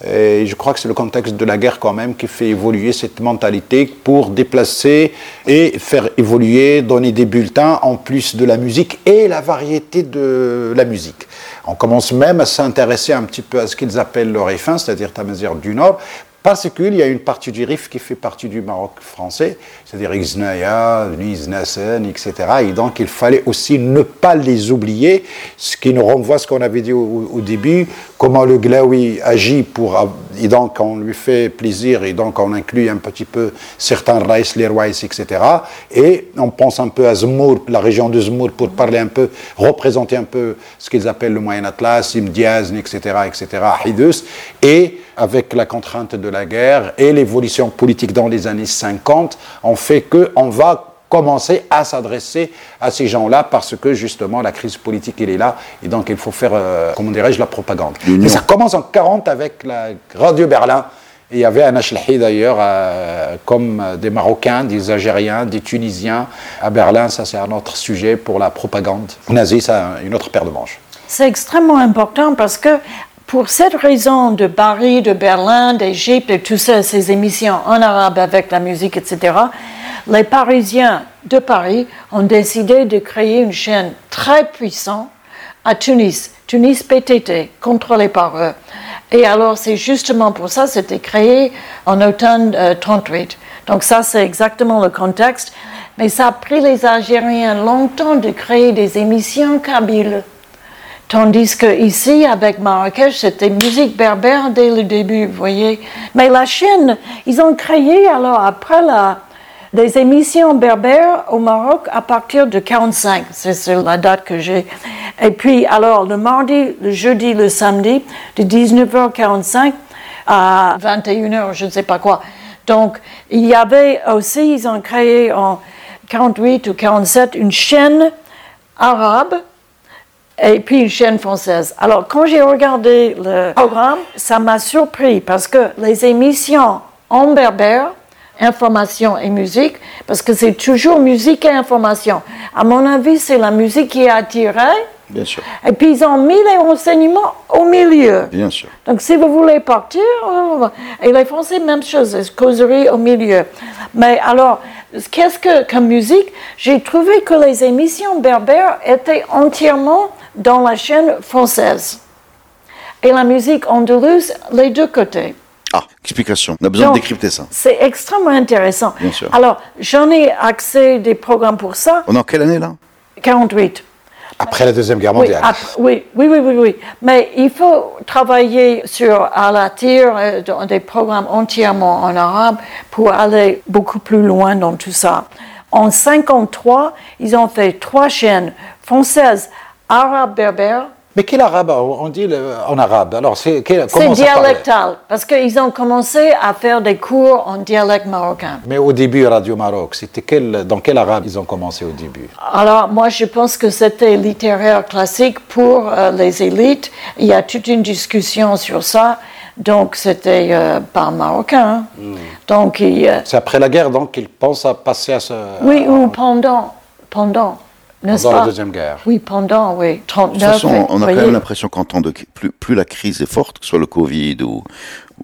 Et je crois que c'est le contexte de la guerre quand même qui fait évoluer cette mentalité pour déplacer et faire évoluer, donner des bulletins en plus de la musique et la variété de la musique. On commence même à s'intéresser un petit peu à ce qu'ils appellent le réfin, c'est-à-dire Tamazir du Nord, parce qu'il y a une partie du Rif qui fait partie du Maroc français, c'est-à-dire Iznaya, Iznasen, etc. Et donc il fallait aussi ne pas les oublier, ce qui nous renvoie à ce qu'on avait dit au, début, comment le Glaoui agit pour. Et donc on lui fait plaisir, et donc on inclut un petit peu certains Raïs, les Raïs, etc. Et on pense un peu à Zmour, la région de Zmour, pour parler un peu, représenter un peu ce qu'ils appellent le Moyen Atlas, Imdiazn, etc., etc., Hidus. Et avec la contrainte de la guerre et l'évolution politique dans les années 50, on fait qu'on va commencer à s'adresser à ces gens-là parce que justement la crise politique elle est là et donc il faut faire, euh, comment dirais-je, la propagande. Et ça commence en 40 avec la Radio Berlin. il y avait un Ashlahi d'ailleurs, euh, comme des Marocains, des Algériens, des Tunisiens à Berlin. Ça, c'est un autre sujet pour la propagande nazie, ça, une autre paire de manches. C'est extrêmement important parce que pour cette raison de Paris, de Berlin, d'Égypte et tout ça, ces émissions en arabe avec la musique, etc., les Parisiens de Paris ont décidé de créer une chaîne très puissante à Tunis, Tunis PTT, contrôlée par eux. Et alors, c'est justement pour ça, c'était créé en automne 38. Euh, Donc ça, c'est exactement le contexte. Mais ça a pris les Algériens longtemps de créer des émissions kabyles. Tandis que ici, avec Marrakech, c'était musique berbère dès le début, vous voyez. Mais la chaîne, ils ont créé alors après la, des émissions berbères au Maroc à partir de 45. C'est la date que j'ai. Et puis, alors, le mardi, le jeudi, le samedi, de 19h45 à 21h, je ne sais pas quoi. Donc, il y avait aussi, ils ont créé en 48 ou 47 une chaîne arabe et puis une chaîne française. Alors, quand j'ai regardé le programme, ça m'a surpris parce que les émissions en berbère, information et musique, parce que c'est toujours musique et information. À mon avis, c'est la musique qui a attiré. Bien sûr, Et puis, ils ont mis les renseignements au milieu. bien sûr. Donc, si vous voulez partir, euh, et les Français, même chose, les causeries au milieu. Mais alors, qu'est-ce que, comme musique, j'ai trouvé que les émissions berbères étaient entièrement dans la chaîne française. Et la musique andalouse, les deux côtés. Ah, explication. On a besoin Donc, de décrypter ça. C'est extrêmement intéressant. Bien sûr. Alors, j'en ai accès des programmes pour ça, On est en quelle année là? 48. Après la Deuxième Guerre Oui, mondiale. oui, oui, oui, oui, oui. Mais il faut travailler sur à la tire euh, dans des programmes entièrement en arabe pour aller beaucoup plus loin dans tout ça. En 53, ils ont fait trois chaînes françaises, arabe, berbère. Mais quel arabe On dit le- en arabe. Alors, c'est dialectal parce qu'ils ont commencé à faire des cours en dialecte marocain. Mais au début, Radio Maroc, c'était quel, dans quel arabe ils ont commencé au début? Alors, moi, je pense que c'était littéraire classique pour euh, les élites. Il y a toute une discussion sur ça. Donc, c'était euh, pas marocain. Hmm. Donc, il, euh, C'est après la guerre, donc, qu'ils pensent à passer à ce. oui, ou pendant, pendant, Pendant pas la Deuxième Guerre. Oui, pendant, oui. De 39. toute façon, on a quand même l'impression qu'en temps de plus, plus la crise est forte, que ce soit le Covid ou,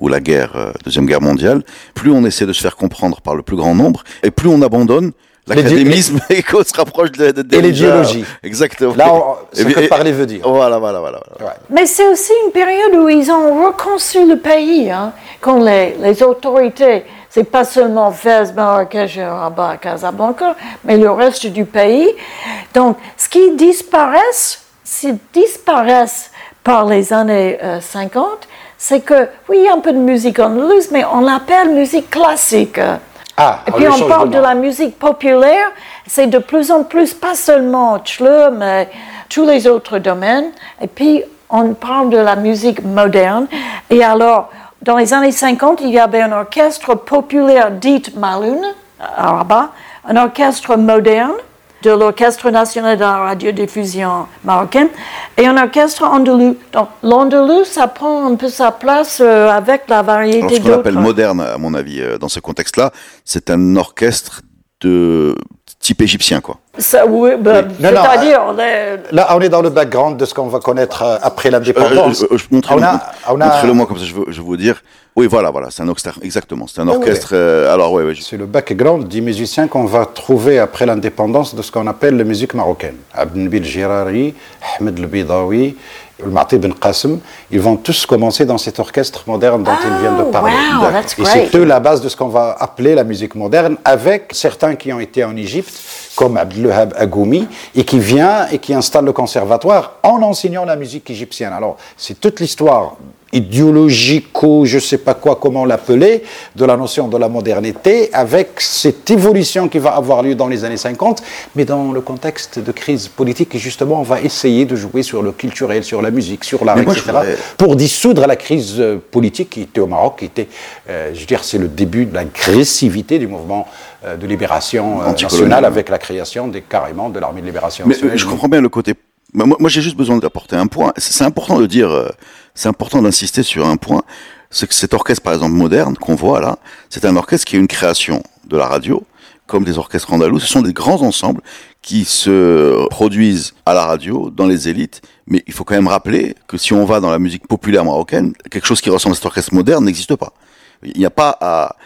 ou la guerre, euh, deuxième guerre mondiale, plus on essaie de se faire comprendre par le plus grand nombre, et plus on abandonne l'académisme et qu'on se rapproche de, de, Et des l'idéologie. Exactement. Là, on- ce Et que parler veut dire. Voilà, voilà, voilà. voilà. Ouais. Mais c'est aussi une période où ils ont reconstruit le pays, hein, quand les, les autorités, c'est pas seulement Fès, Marrakech, Rabat, Casablanca, mais le reste du pays. Donc, ce qui disparaissent, ce disparaissent par les années euh, 50, c'est que, oui, il y a un peu de musique andalouse, mais on l'appelle musique classique. Ah, Et puis on parle de la musique populaire, c'est de plus en plus, pas seulement Tchle, mais tous les autres domaines. Et puis on parle de la musique moderne. Et alors, dans les années 50, il y avait un orchestre populaire dit Maloun, à Rabat, un orchestre moderne de l'Orchestre national de la radiodiffusion marocaine et un orchestre andalou. Donc l'andalou, ça prend un peu sa place euh, avec la variété ce qu'on appelle d'autres. moderne, à mon avis, euh, dans ce contexte-là, c'est un orchestre de type égyptien, quoi. Ça, oui, ben, Oui. Non, non, c'est-à-dire, les- Là, on est dans le background de ce qu'on va connaître euh, après Euh, l'indépendance. euh, euh, montrez-le On a- on moi comme ça, je veux, je veux vous dire. Oui, voilà, voilà, c'est un orchestre, exactement. C'est un Ah, oui. orchestre. euh, alors, ouais, ouais, je- C'est le background des musiciens qu'on va trouver après l'indépendance de ce qu'on appelle la musique marocaine. Abdelnabil Girari, Ahmed El Bidawi, Mati Ben Qasim, ils vont tous commencer dans cet orchestre moderne dont ils viennent de Oh, parler. wow, Et c'est eux la base de ce qu'on va appeler la musique moderne, avec certains qui ont été en Égypte, comme Abdelwahab Agoumi, et qui vient et qui installe le conservatoire en enseignant la musique égyptienne. Alors, c'est toute l'histoire idéologico, je ne sais pas quoi, comment l'appeler, de la notion de la modernité, avec cette évolution qui va avoir lieu dans les années 50, mais dans le contexte de crise politique, et justement, on va essayer de jouer sur le culturel, sur la musique, sur l'art, etc., voudrais- pour dissoudre la crise euh, politique qui était au Maroc, qui était, euh, je veux dire, c'est le début de l'agressivité du mouvement euh, de libération euh, nationale avec la création des, carrément de l'armée de libération Mais nationale. je comprends bien le côté. Moi, j'ai juste besoin d'apporter un point. C'est important de dire, c'est important d'insister sur un point. C'est que cet orchestre, par exemple, moderne qu'on voit là, c'est un orchestre qui est une création de la radio, comme des orchestres andalous. Ce sont des grands ensembles qui se produisent à la radio, dans les élites. Mais il faut quand même rappeler que si on va dans la musique populaire marocaine, quelque chose qui ressemble à cet orchestre moderne n'existe pas. Il n'y a pas à,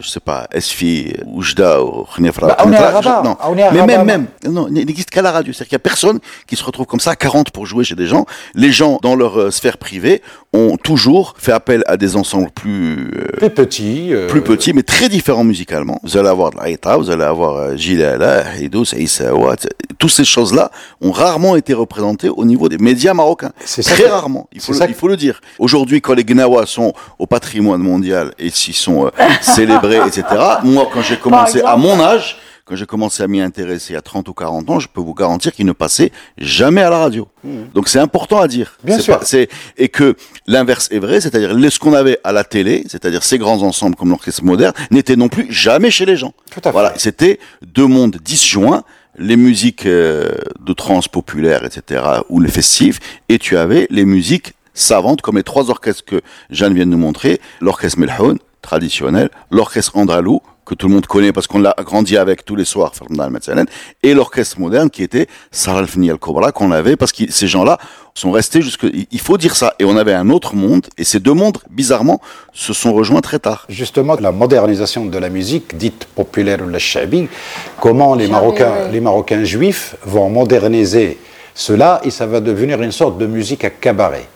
je sais pas, Esfi, Oujda, ou Khnefra. Bah, on est à Khnefra, Rabat. je- Non, On est à mais même, même, non, il n'existe qu'à la radio. C'est-à-dire qu'il n'y a personne qui se retrouve comme ça à 40 pour jouer chez des gens. Les gens, dans leur euh, sphère privée, ont toujours fait appel à des ensembles plus, euh, plus petit. euh, plus petits, mais très différents musicalement. Vous allez avoir de l'Aïta, vous allez avoir euh, Gilala, Hidous, Aïssawa. Toutes ces choses-là ont rarement été représentées au niveau des médias marocains. C'est ça Très que- rarement. Il faut, c'est le, ça il faut le dire. Aujourd'hui, quand les Gnawa sont au patrimoine mondial et s'ils sont euh, célébrés, etc., moi, quand j'ai commencé à mon âge, quand j'ai commencé à m'y intéresser à 30 ou 40 ans, je peux vous garantir qu'ils ne passaient jamais à la radio. Donc c'est important à dire. Bien sûr. pas- et que l'inverse est vrai, c'est-à-dire ce qu'on avait à la télé, c'est-à-dire ces grands ensembles comme l'orchestre moderne, n'était non plus jamais chez les gens. Tout à fait. Voilà, c'était deux mondes disjoints, les musiques euh, de trance populaire, etc., ou les festives, et tu avais les musiques savantes, comme les trois orchestres que Jeanne vient de nous montrer, l'orchestre Melhoun, traditionnel, l'orchestre andalou, que tout le monde connaît parce qu'on l'a grandi avec tous les soirs, et l'orchestre moderne qui était Sarah al Cobra qu'on avait parce que ces gens-là sont restés jusque, il faut dire ça. Et on avait un autre monde, et ces deux mondes, bizarrement, se sont rejoints très tard. Justement, la modernisation de la musique, dite populaire ou la shabi, comment les Marocains, les Marocains juifs vont moderniser cela, et ça va devenir une sorte de musique à cabaret.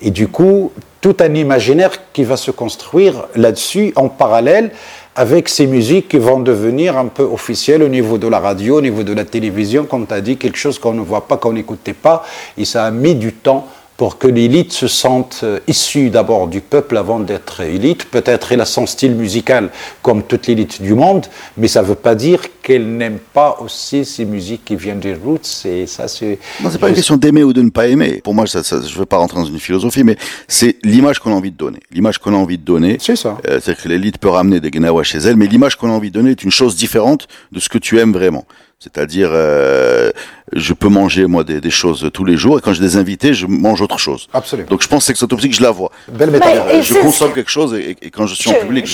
Et du coup, tout un imaginaire qui va se construire là-dessus en parallèle avec ces musiques qui vont devenir un peu officielles au niveau de la radio, au niveau de la télévision, comme tu as dit, quelque chose qu'on ne voit pas, qu'on n'écoutait pas, et ça a mis du temps pour que l'élite se sente euh, issue d'abord du peuple avant d'être élite. Peut-être elle a son style musical comme toute l'élite du monde, mais ça ne veut pas dire qu'elle n'aime pas aussi ces musiques qui viennent des roots. Et ça, c'est. Non, c'est pas une question d'aimer ou de ne pas aimer. Pour moi, ça, je ne veux pas rentrer dans une philosophie, mais c'est l'image qu'on a envie de donner. L'image qu'on a envie de donner. C'est ça. Euh, c'est que l'élite peut ramener des Gnawa chez elle, mais l'image qu'on a envie de donner est une chose différente de ce que tu aimes vraiment. C'est-à-dire, euh, je peux manger moi des, des, choses tous les jours et quand j'ai des invités, je mange autre chose. Absolument. Donc je pense que c'est cette optique, je la vois. Belle méthode. Euh, je consomme quelque chose et, et, quand je suis je, en public,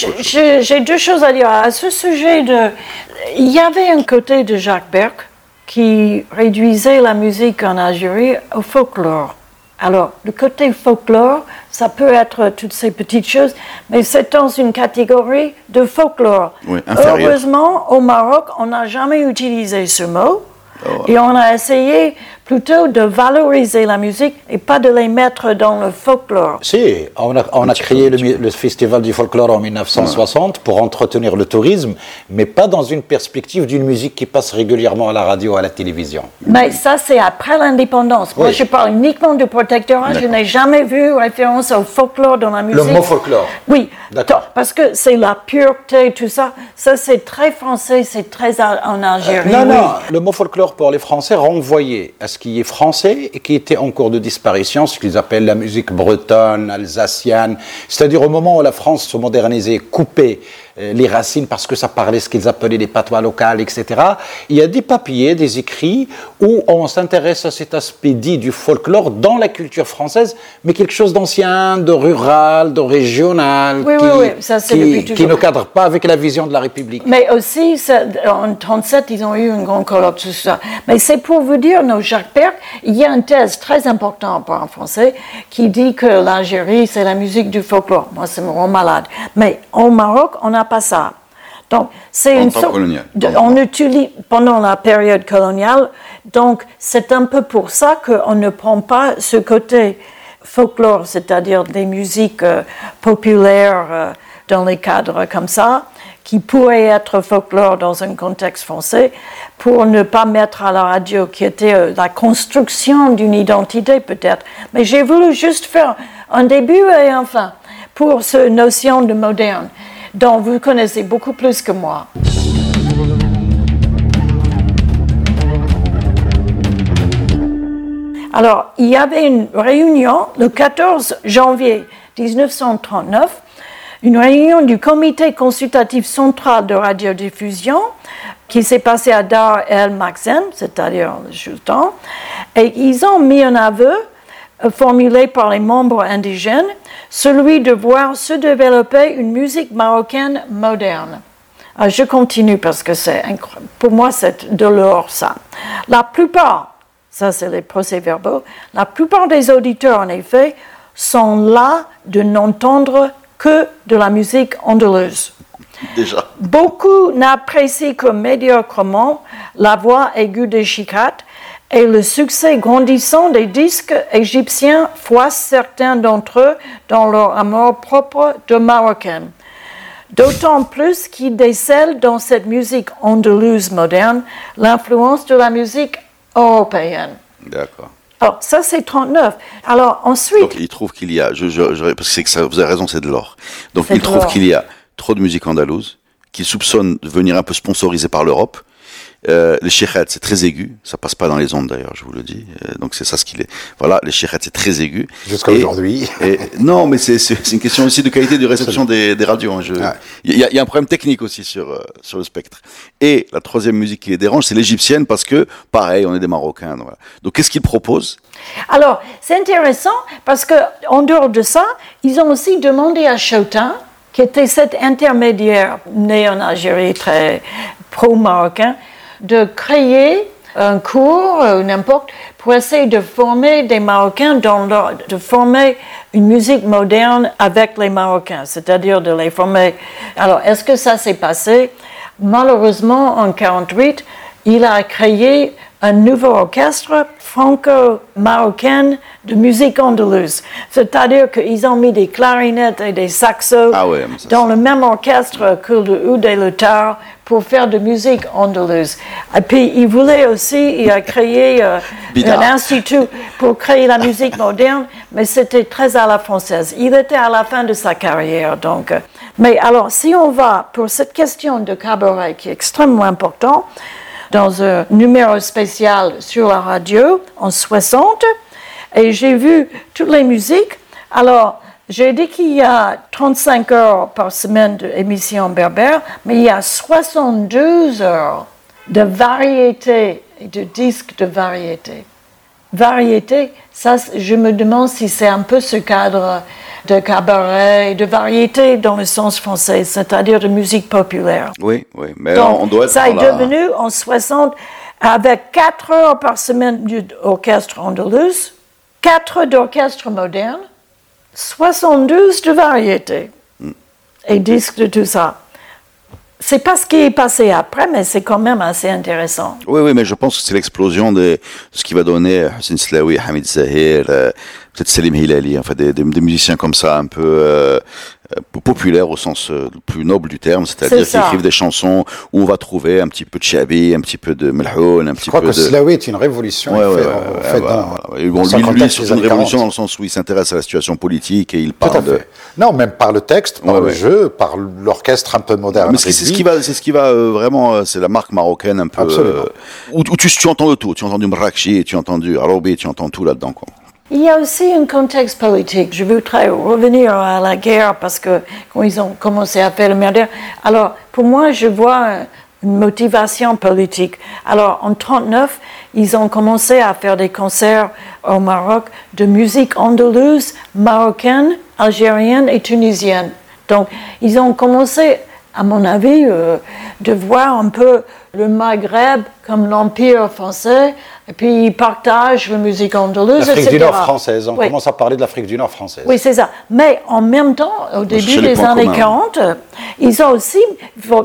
j'ai deux choses à dire à ce sujet. De, il y avait un côté de Jacques Berck qui réduisait la musique en Algérie au folklore. Alors, le côté folklore, ça peut être toutes ces petites choses, mais c'est dans une catégorie de folklore. Oui, Heureusement, au Maroc, on n'a jamais utilisé ce mot. Oh. Et on a essayé plutôt de valoriser la musique et pas de les mettre dans le folklore. Si, on a, on a créé le, le, Festival du folklore en 1960 pour entretenir le tourisme, mais pas dans une perspective d'une musique qui passe régulièrement à la radio, à la télévision. Mais ça, c'est après l'indépendance. Moi, je parle uniquement du protectorat. Je n'ai jamais vu référence au folklore dans la musique. Le mot folklore Oui, parce que c'est la pureté, tout ça. Ça, c'est très français, c'est très en Algérie. Euh, non, non, le mot folklore pour les Français renvoyait à ce qui est français et qui était en cours de disparition, ce qu'ils appellent la musique bretonne, alsacienne. C'est-à-dire au moment où la France se modernisait, coupait les racines parce que ça parlait ce qu'ils appelaient les patois locales, etc. Il y a des papiers, des écrits où on s'intéresse à cet aspect dit du folklore dans la culture française, mais quelque chose d'ancien, de rural, de régional, oui, qui, oui, oui. Ça, qui, qui, ne cadre pas avec la vision de la République. Mais aussi, ça, en 37, ils ont eu une grande colloque sur ça. Mais c'est pour vous dire, nos Jacques Perc, il y a une thèse très importante pour un Français qui dit que l'Algérie, c'est la musique du folklore. Moi, ça me rend malade. Mais au Maroc, on a pas ça. Donc, c'est une sorte. De, on utilise pendant la période coloniale. Donc, c'est un peu pour ça qu'on ne prend pas ce côté folklore, c'est-à-dire des musiques euh, populaires euh, dans les cadres comme ça, qui pourraient être folklore dans un contexte français, pour ne pas mettre à la radio, qui était euh, la construction d'une identité peut-être. Mais j'ai voulu juste faire un début et un fin pour cette notion de moderne dont vous connaissez beaucoup plus que moi. Alors, il y avait une réunion le 14 janvier 1939, une réunion du comité consultatif central de radiodiffusion qui s'est passée à Dar el Makzen, c'est-à-dire le sultan, et ils ont mis un aveu formulé par les membres indigènes celui de voir se développer une musique marocaine moderne. Ah, je continue parce que c'est pour moi c'est de l'or ça. La plupart, ça c'est les procès-verbaux, la plupart des auditeurs en effet sont là de n'entendre que de la musique andalouse. Déjà. Beaucoup n'apprécient que médiocrement la voix aiguë des chicats et le succès grandissant des disques égyptiens froisse certains d'entre eux dans leur amour propre de marocain. D'autant plus qu'ils décèlent dans cette musique andalouse moderne l'influence de la musique européenne. D'accord. Alors, ça, c'est 39. Alors, ensuite. Donc, il trouve qu'il y a, je, je, parce que, que ça, vous avez raison, c'est de l'or. Donc, il trouve qu'il y a trop de musique andalouse, qu'il soupçonne de venir un peu sponsorisée par l'Europe, Euh, les chirets, c'est très aigu. Ça passe pas dans les ondes d'ailleurs, je vous le dis. Euh, donc c'est ça ce qu'il est. Voilà, les chirets, c'est très aigu. Jusqu'à aujourd'hui. non, mais c'est une question aussi de qualité de réception des, des radios. hein. Il y, a, il y a un problème technique aussi sur, euh, sur le spectre. Et la troisième musique qui les dérange, c'est l'égyptienne parce que, pareil, on est des Marocains. Donc, voilà. Donc qu'est-ce qu'ils proposent? Alors, c'est intéressant parce que en dehors de ça, ils ont aussi demandé à Chautin, qui était cet intermédiaire né en Algérie très pro-marocain, de créer un cours, ou n'importe, pour essayer de former des Marocains, de former une musique moderne avec les Marocains, c'est-à-dire de les former. Alors, est-ce que ça s'est passé? Malheureusement, en 48, il a créé un nouveau orchestre franco-marocain de musique andalouse. C'est-à-dire qu'ils ont mis des clarinettes et des saxos Ah dans le même orchestre que le Oud et le Tar pour faire de musique andalouse. Et puis, il voulait aussi, il a créé euh, un institut pour créer la musique moderne, mais c'était très à la française. Il était à la fin de sa carrière, donc. euh, Mais alors, si on va pour cette question de cabaret qui est extrêmement important, dans un numéro spécial sur la radio en 60, et j'ai vu toutes les musiques. Alors, j'ai dit qu'il y a 35 heures par semaine d'émissions berbères, mais il y a 72 heures de variété et de disques de variété. Variété, ça, je me demande si c'est un peu ce cadre de cabaret, de variété dans le sens français, c'est-à-dire de musique populaire. Oui, oui. Mais Donc, on doit être ça est la- devenu en 60, avec 4 heures par semaine d'orchestre andalous, 4 d'orchestre moderne, 72 de variété et disques de tout ça. C'est pas ce qui est passé après, mais c'est quand même assez intéressant. Oui, oui, mais je pense que c'est l'explosion de ce qui va donner Hussein Slaoui, Hamid Zahir, euh, peut-être Selim Hilali, enfin des, des- des musiciens comme ça, un peu euh, euh, populaires au sens euh, le plus noble du terme, c'est-à-dire C'est qui écrivent des chansons où on va trouver un petit peu de Chabi, un petit peu de Melhoun, un petit Je crois peu que de... Slaoui est une révolution. Ouais, ouais, fait- ouais, en fait, voilà, dans- voilà. Et bon, dans son lui, c'est une révolution 40. dans le sens où il s'intéresse à la situation politique et il Tout à parle de... Non, même par le texte, par Ouais, le ouais. jeu, par l'orchestre un peu moderne. Mais c'est ce qui va, c'est ce qui va euh, vraiment, euh, c'est la marque marocaine un peu. Absolument. euh, où, où tu, tu entends de tout. Tu entends du Mrakchi, tu entends du Arabi, tu entends tout là-dedans. Quoi. Il y a aussi un contexte politique. Je voudrais revenir à la guerre parce que quand ils ont commencé à faire le merder, alors pour moi, je vois une motivation politique. Alors en 39, ils ont commencé à faire des concerts au Maroc de musique andalouse, marocaine, algérienne et tunisienne. Donc ils ont commencé, à mon avis, euh, de voir un peu le Maghreb comme l'empire français, et puis ils partagent la musique andalouse, L'Afrique du. Nord française. On Oui. commence à parler de l'Afrique du Nord française. Oui, c'est ça. Mais en même temps, au début des années commun. 40, euh, ils ont aussi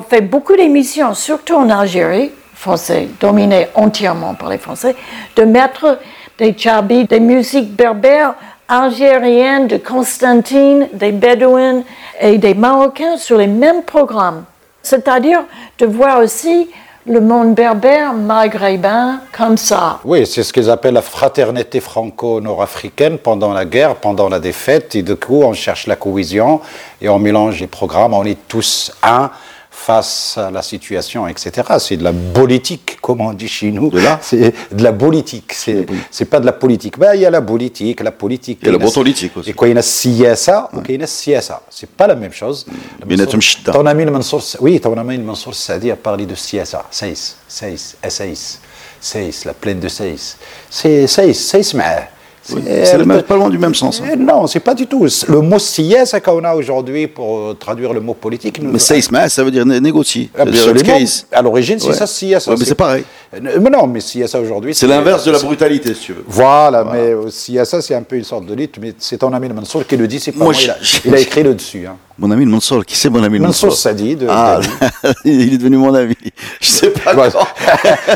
fait beaucoup d'émissions, surtout en Algérie, français, dominé entièrement par les Français, de mettre des tchabis, des musiques berbères algériennes, de Constantine, des Bédouins et des Marocains sur les mêmes programmes. C'est-à-dire de voir aussi le monde berbère maghrébin comme ça. Oui, c'est ce qu'ils appellent la fraternité franco-nord-africaine pendant la guerre, pendant la défaite. Et du coup, on cherche la cohésion et on mélange les programmes. On est tous un face à la situation, etc. C'est de la politique, comme on dit chez nous. De là C'est de la politique. C'est c'est pas de la politique. Ben, il y a la politique, la politique. Il y a la كاينة- politique aussi. Et quoi, il y a السياسة وكاين السياسة. C'est pas la même chose. بيناتهم شدة. Ton ami Mansour, oui, ton ami Mansour Sadi a parlé de Siasa, Saïs, Saïs, Saïs, Saïs, la plaine de Saïs. C'est Saïs, Saïs معاه. c'est le même- pas loin du même sens. hein. Euh, Non, c'est pas du tout. Le mot siesa qu'on a aujourd'hui pour euh, traduire le mot politique. nous- Mais Seisma, ça veut dire né- négocier. Absolument. À l'origine, c'est Ouais. ça, siesa. Ouais, mais c'est pareil. Euh, Mais non, mais siesa aujourd'hui. C'est l'inverse de la brutalité, si tu veux. Voilà, mais euh, siesa, c'est un peu une sorte de lutte, mais c'est ton ami Mansour qui le dit, c'est pas Moi, moi. il, a, je- il a écrit le dessus. Hein. Mon ami le Mansour, qui c'est mon ami le Mansour Mansour? Sadi de. Ah, il est devenu mon ami. Je sais pas quand.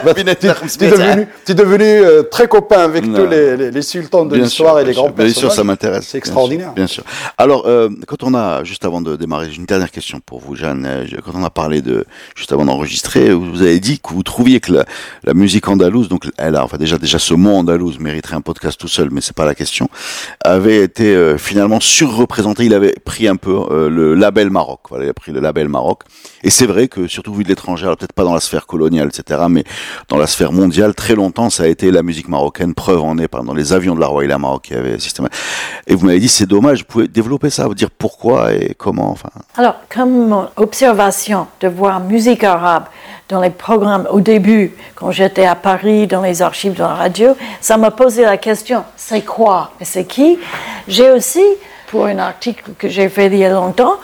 Bah, tu es devenu, euh, très copain avec Non. tous les, les- les sultans de l'histoire et les grands sûr. Bien sûr, personnages. ça m'intéresse. C'est extraordinaire. Bien sûr. Alors, euh, quand on a, juste avant de démarrer, j'ai une dernière question pour vous, Jeanne. Euh, Quand on a parlé de, juste avant d'enregistrer, vous avez dit que vous trouviez que la, la musique andalouse, donc elle a, enfin déjà, déjà ce mot andalouse mériterait un podcast tout seul, mais c'est pas la question, avait été euh, finalement surreprésenté. Il avait pris un peu le label Maroc. Il a pris le label Maroc. Et c'est vrai que, surtout vu de l'étranger, peut-être pas dans la sphère coloniale, etc., mais dans la sphère mondiale, très longtemps, ça a été la musique marocaine. Preuve en est, par dans les avions de la Royal Maroc, il y avait système. Et vous m'avez dit, c'est dommage. Vous pouvez développer ça, vous dire pourquoi et comment. Enfin. Alors, comme observation de voir musique arabe dans les programmes au début, quand j'étais à Paris, dans les archives de la radio, ça m'a posé la question c'est quoi et c'est qui? J'ai aussi, pour un article que j'ai fait il y a longtemps,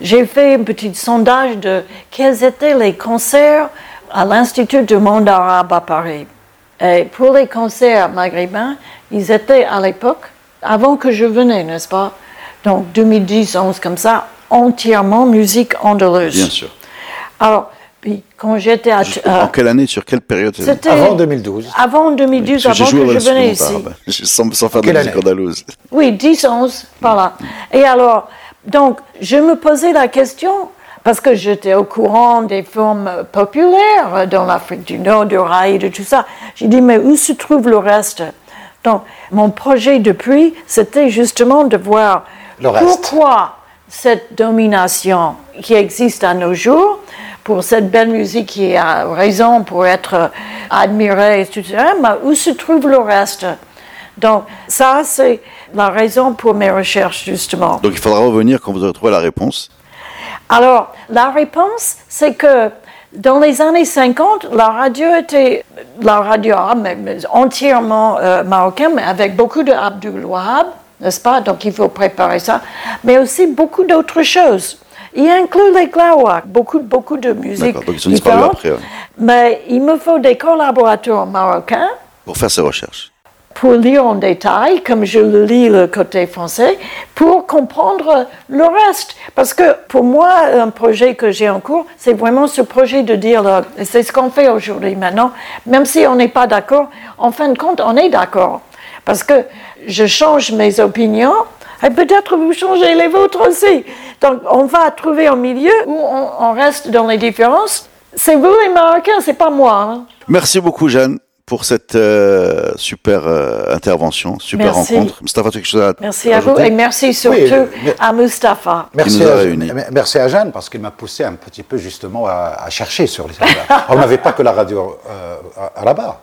j'ai fait un petit sondage de quels étaient les concerts à l'Institut du monde arabe à Paris. Et pour les concerts maghrébins, ils étaient à l'époque, avant que je venais, n'est-ce pas? Donc 2010, 11 comme ça, entièrement musique andalouse. Bien sûr. Alors, puis, quand j'étais à... Euh, en quelle année, sur quelle période c'était Avant 2012. Avant 2012, Parce que j'ai avant joué que au je venais ici. Sans, sans faire de musique andalouse. Oui, 10, 11, par là. Et alors, donc, je me posais la question, parce que j'étais au courant des formes populaires dans l'Afrique du Nord, du Raï, de tout ça. J'ai dit, mais où se trouve le reste? Donc, mon projet depuis, c'était justement de voir Le reste. pourquoi cette domination qui existe à nos jours, pour cette belle musique qui a raison pour être admirée, et tout ça, mais où se trouve le reste? Donc, ça, c'est la raison pour mes recherches, justement. Donc il faudra revenir quand vous aurez trouvé la réponse. Alors, la réponse, c'est que dans les années 50, la radio était, la radio arabe, mais- mais entièrement euh, marocaine, mais avec beaucoup de Abdul Wahab, n'est-ce pas? Donc, il faut préparer ça. Mais aussi beaucoup d'autres choses. Il inclut les glawak, beaucoup, beaucoup de musique. Donc ils après, ouais. Mais il me faut des collaborateurs marocains Pour faire ces recherches. pour lire en détail, comme je le lis le côté français, pour comprendre le reste. Parce que pour moi, un projet que j'ai en cours, c'est vraiment ce projet de et c'est ce qu'on fait aujourd'hui maintenant, même si on n'est pas d'accord, en fin de compte, on est d'accord. Parce que je change mes opinions, et peut-être vous changez les vôtres aussi. Donc on va trouver un milieu où on, on reste dans les différences. C'est vous les Marocains, c'est pas moi. hein. Merci beaucoup, Jeanne, pour cette euh, super euh, intervention, super Merci. rencontre. Mustafa, tu as quelque chose à Merci à vous et merci surtout Oui, mais- à Mustapha. Merci nous a à, merci à Jeanne parce qu'il m'a poussé un petit peu justement à, à chercher sur les On n'avait pas que la radio euh, à- à là-bas.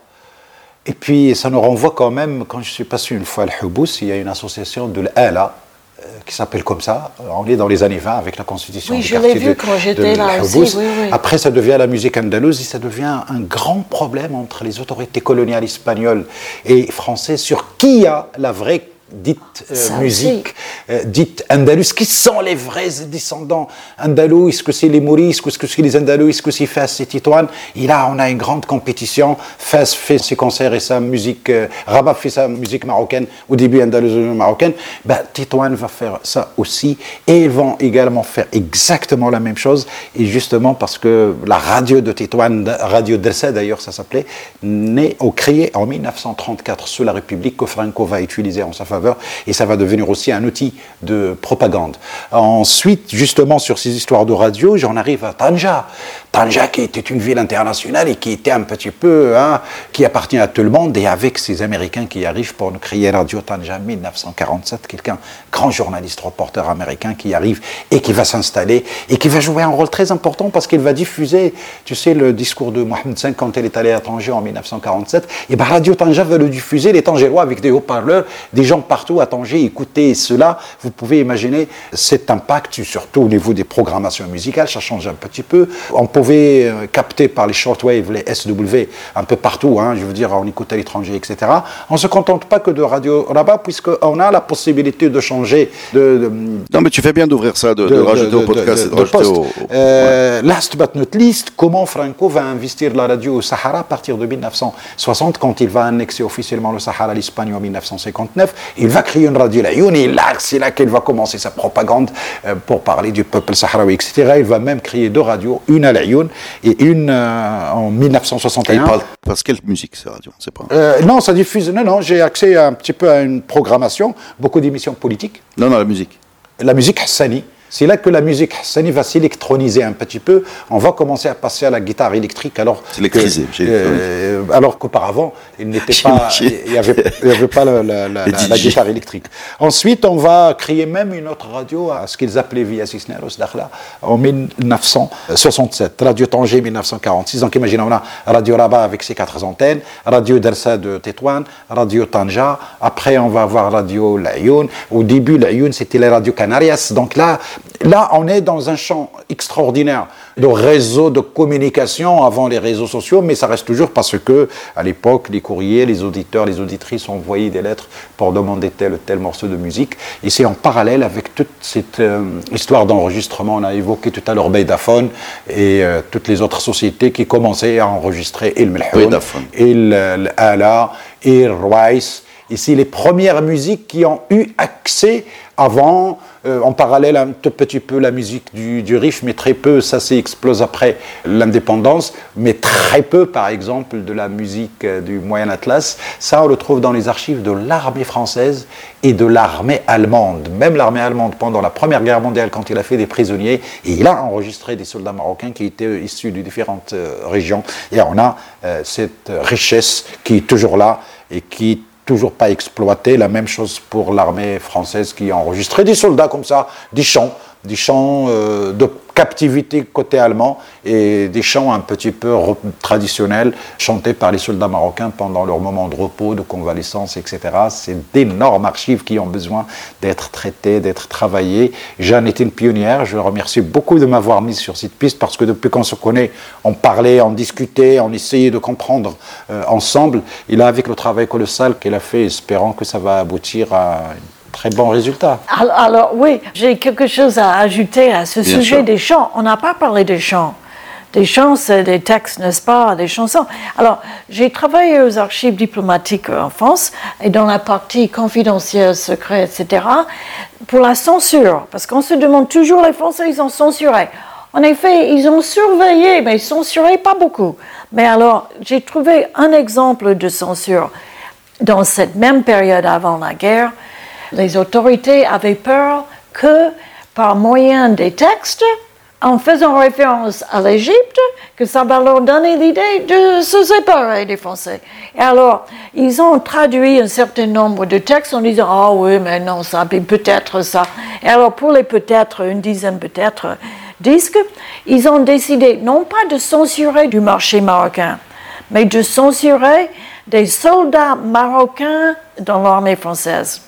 Et puis ça nous renvoie quand même, quand je suis passé une fois à Al-Houbous, il y a une association de l'ALA euh, qui s'appelle comme ça. On est dans les années 20 avec la constitution Oui, du je l'ai quartier vu de- quand j'étais là aussi, oui, oui. Après, ça devient la musique andalouse et ça devient un grand problème entre les autorités coloniales espagnoles et françaises sur qui a la vraie dite euh, musique euh, dite andalouse. Qui sont les vrais descendants andalous? Est-ce que c'est les Maurice? Est-ce que c'est les andalous? Est-ce que c'est Fès et Titoine Et là, on a une grande compétition. Fès fait ses concerts et sa musique, euh, Rabat fait sa musique marocaine, au début andalouse marocaine. Ben, Titoine va faire ça aussi. Et ils vont également faire exactement la même chose. Et justement, parce que la radio de Titoine, Radio Dressa d'ailleurs, ça s'appelait, née ou créée en 1934 sous la République que Franco va utiliser en sa faveur. Et ça va devenir aussi un outil de propagande. Ensuite, justement, sur ces histoires de radio, j'en arrive à Tanja. Tanja qui était une ville internationale et qui était un petit peu, hein, qui appartient à tout le monde, et avec ces Américains qui arrivent pour nous créer Radio Tanja 1947, quelqu'un, grand journaliste, reporter américain qui arrive et qui va s'installer et qui va jouer un rôle très important parce qu'il va diffuser, tu sais, le discours de Mohamed V quand il est allé à Tanger en 1947. Et ben Radio Tanja va le diffuser, les Tangérois avec des haut-parleurs, des gens partout à Tanger, écoutez cela. Vous pouvez imaginer cet impact, surtout au niveau des programmations musicales, ça change un petit peu. On pouvait euh, capter par les shortwave, les SW, un peu partout, hein, je veux dire, on écoute à l'étranger, etc. On ne se contente pas que de radio là-bas, puisqu'on a la possibilité de changer de- de, Non, mais tu fais bien d'ouvrir ça, de, de, rajouter au podcast, rajouter au, au- Euh, Last but not least, comment Franco va investir la radio au Sahara à partir de 1960, quand il va annexer officiellement le Sahara à l'Espagne en 1959. Il va créer une radio là, c'est là qu'il va commencer sa propagande euh, pour parler du peuple sahraoui, etc. Il va même créer deux radios, une à Layoun et une euh, en Il 1961. parle parce quelle musique, c'est radio C'est pas. Euh, non, ça diffuse. Non, non, j'ai accès un petit peu à une programmation, beaucoup d'émissions politiques Non, non, la musique. la musique Hassani, C'est là que la musique hassani va s'électroniser un petit peu. On va commencer à passer à la guitare électrique alors C'est électrisé, que- j'ai- euh, alors qu'auparavant, il n'était pas, il n'y avait, pas la, guitare électrique. Ensuite, on va créer même une autre radio à ce qu'ils appelaient Via Cisneros Dakhla en 1967. Radio Tanger 1946. Donc imaginez, on a Radio Rabat avec ses quatre antennes, Radio Dersa de Tétouan, Radio Tanja. Après, on va avoir Radio Layoun. Au début, Layoun, c'était les radios Canarias. Donc là, là, on est dans un champ extraordinaire de réseaux de communication avant les réseaux sociaux, mais ça reste toujours parce que, à l'époque, les courriers, les auditeurs, les auditrices envoyaient des lettres pour demander tel ou tel morceau de musique. Et c'est en parallèle avec toute cette euh, histoire d'enregistrement. On a évoqué tout à l'heure Beidafone et euh, toutes les autres sociétés qui commençaient à enregistrer Il Melhoun. Il Ala, Il. Et c'est les premières musiques qui ont eu accès avant, euh, en parallèle un tout petit peu la musique du, du Rif, mais très peu, ça s'est explose après l'indépendance, mais très peu par exemple de la musique euh, du Moyen Atlas. Ça, on le trouve dans les archives de l'armée française et de l'armée allemande. Même l'armée allemande, pendant la Première Guerre mondiale, quand il a fait des prisonniers, et il a enregistré des soldats marocains qui étaient euh, issus de différentes régions. Et on a euh, cette richesse qui est toujours là et qui toujours pas exploité. La même chose pour l'armée française qui a enregistré des soldats comme ça, des chants, des chants euh, de captivité côté allemand et des chants un petit peu traditionnels chantés par les soldats marocains pendant leur moment de repos, de convalescence, etc. C'est d'énormes archives qui ont besoin d'être traitées, d'être travaillées. Jeanne est une pionnière. Je remercie beaucoup de m'avoir mise sur cette piste parce que depuis qu'on se connaît, on parlait, on discutait, on essayait de comprendre euh, ensemble. Et là, avec le travail colossal qu'elle a fait, espérant que ça va aboutir à un très bon résultat. Alors, alors, oui, j'ai quelque chose à ajouter à ce Bien sujet sûr. des chants. On n'a pas parlé des chants. Des chants, c'est des textes, n'est-ce pas, des chansons. Alors, j'ai travaillé aux archives diplomatiques en France et dans la partie confidentielle, secret, etc., pour la censure. Parce qu'on se demande toujours, les Français, ils ont censuré. En effet, ils ont surveillé, mais censuré pas beaucoup. Mais alors, j'ai trouvé un exemple de censure dans cette même période avant la guerre, les autorités avaient peur que, par moyen des textes, en faisant référence à l'Égypte, que ça va leur donner l'idée de se séparer des Français. Et alors, ils ont traduit un certain nombre de textes en disant Ah oui, mais non, ça, peut-être ça. Et alors, pour les peut-être, une dizaine peut-être disques, ils ont décidé non pas de censurer du marché marocain, mais de censurer des soldats marocains dans l'armée française.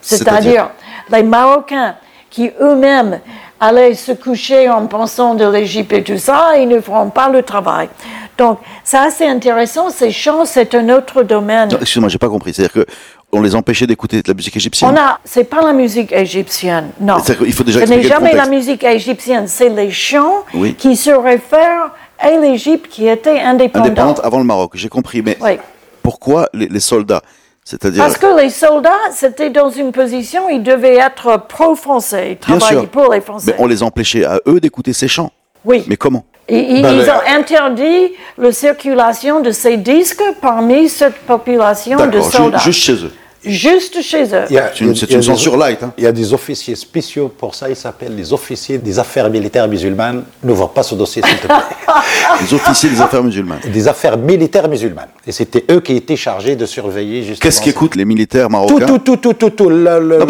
C'est-à-dire les Marocains qui eux-mêmes allaient se coucher en pensant de l'Égypte et tout ça, ils ne feront pas le travail. Donc, c'est assez intéressant. Ces chants, c'est un autre domaine. Excuse-moi, j'ai pas compris. C'est-à-dire que on les empêchait d'écouter de la musique égyptienne? On a, c'est pas la musique égyptienne, non. Qu'il faut déjà Ce n'est jamais la musique égyptienne, c'est les chants Oui. qui se réfèrent à l'Égypte qui était indépendante. Indépendante avant le Maroc, j'ai compris. Mais Oui. pourquoi les, les soldats C'est-à-dire. Parce que les soldats, c'était dans une position, ils devaient être pro-français, ils Bien travaillaient sûr. pour les Français. Mais on les empêchait à eux d'écouter ces chants. Oui. Mais comment Et- et Ben, ils ont interdit la circulation de ces disques parmi cette population de D'accord, ju- soldats. juste chez eux. Juste chez eux. Il y a- C'est une- censure light, hein. Il y a des officiers spéciaux pour ça, ils s'appellent les officiers des affaires militaires musulmanes. N'ouvre pas ce dossier, s'il te plaît. Les officiers des affaires musulmanes. des affaires militaires musulmanes. Et c'était eux qui étaient chargés de surveiller justement. Qu'est-ce qu'écoutent les militaires Tout, marocains tout, tout, tout, tout, tout.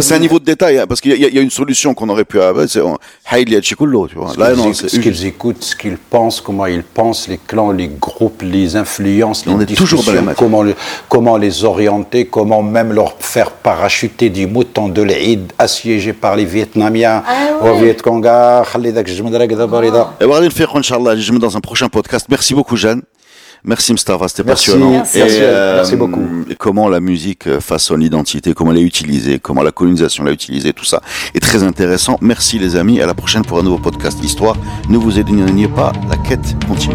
c'est un niveau de détail, hein, parce qu'il y, y a une solution qu'on aurait pu avoir, c'est Yadchikullo, tu vois. Ce Là, qu'ils non, ce qu'ils écoutent, ce qu'ils pensent, comment ils pensent, les clans, les groupes, les influences, les On est toujours dans la comment, les- comment les orienter, comment même leur leur faire parachuter du mouton de l'Aïd assiégé par les Vietnamiens ah au Vietconga. Ah, ah. Et voilà, faire, Inch'Allah, je me dans un prochain podcast. Merci beaucoup, Jeanne. Merci Mustafa, c'était passionnant. Merci, et, merci, euh, merci beaucoup. Comment la musique euh, façonne l'identité, comment elle est utilisée, comment la colonisation l'a utilisée, tout ça est très intéressant. Merci les amis, à la prochaine pour un nouveau podcast Histoire. Ne vous éloignez pas, la quête continue.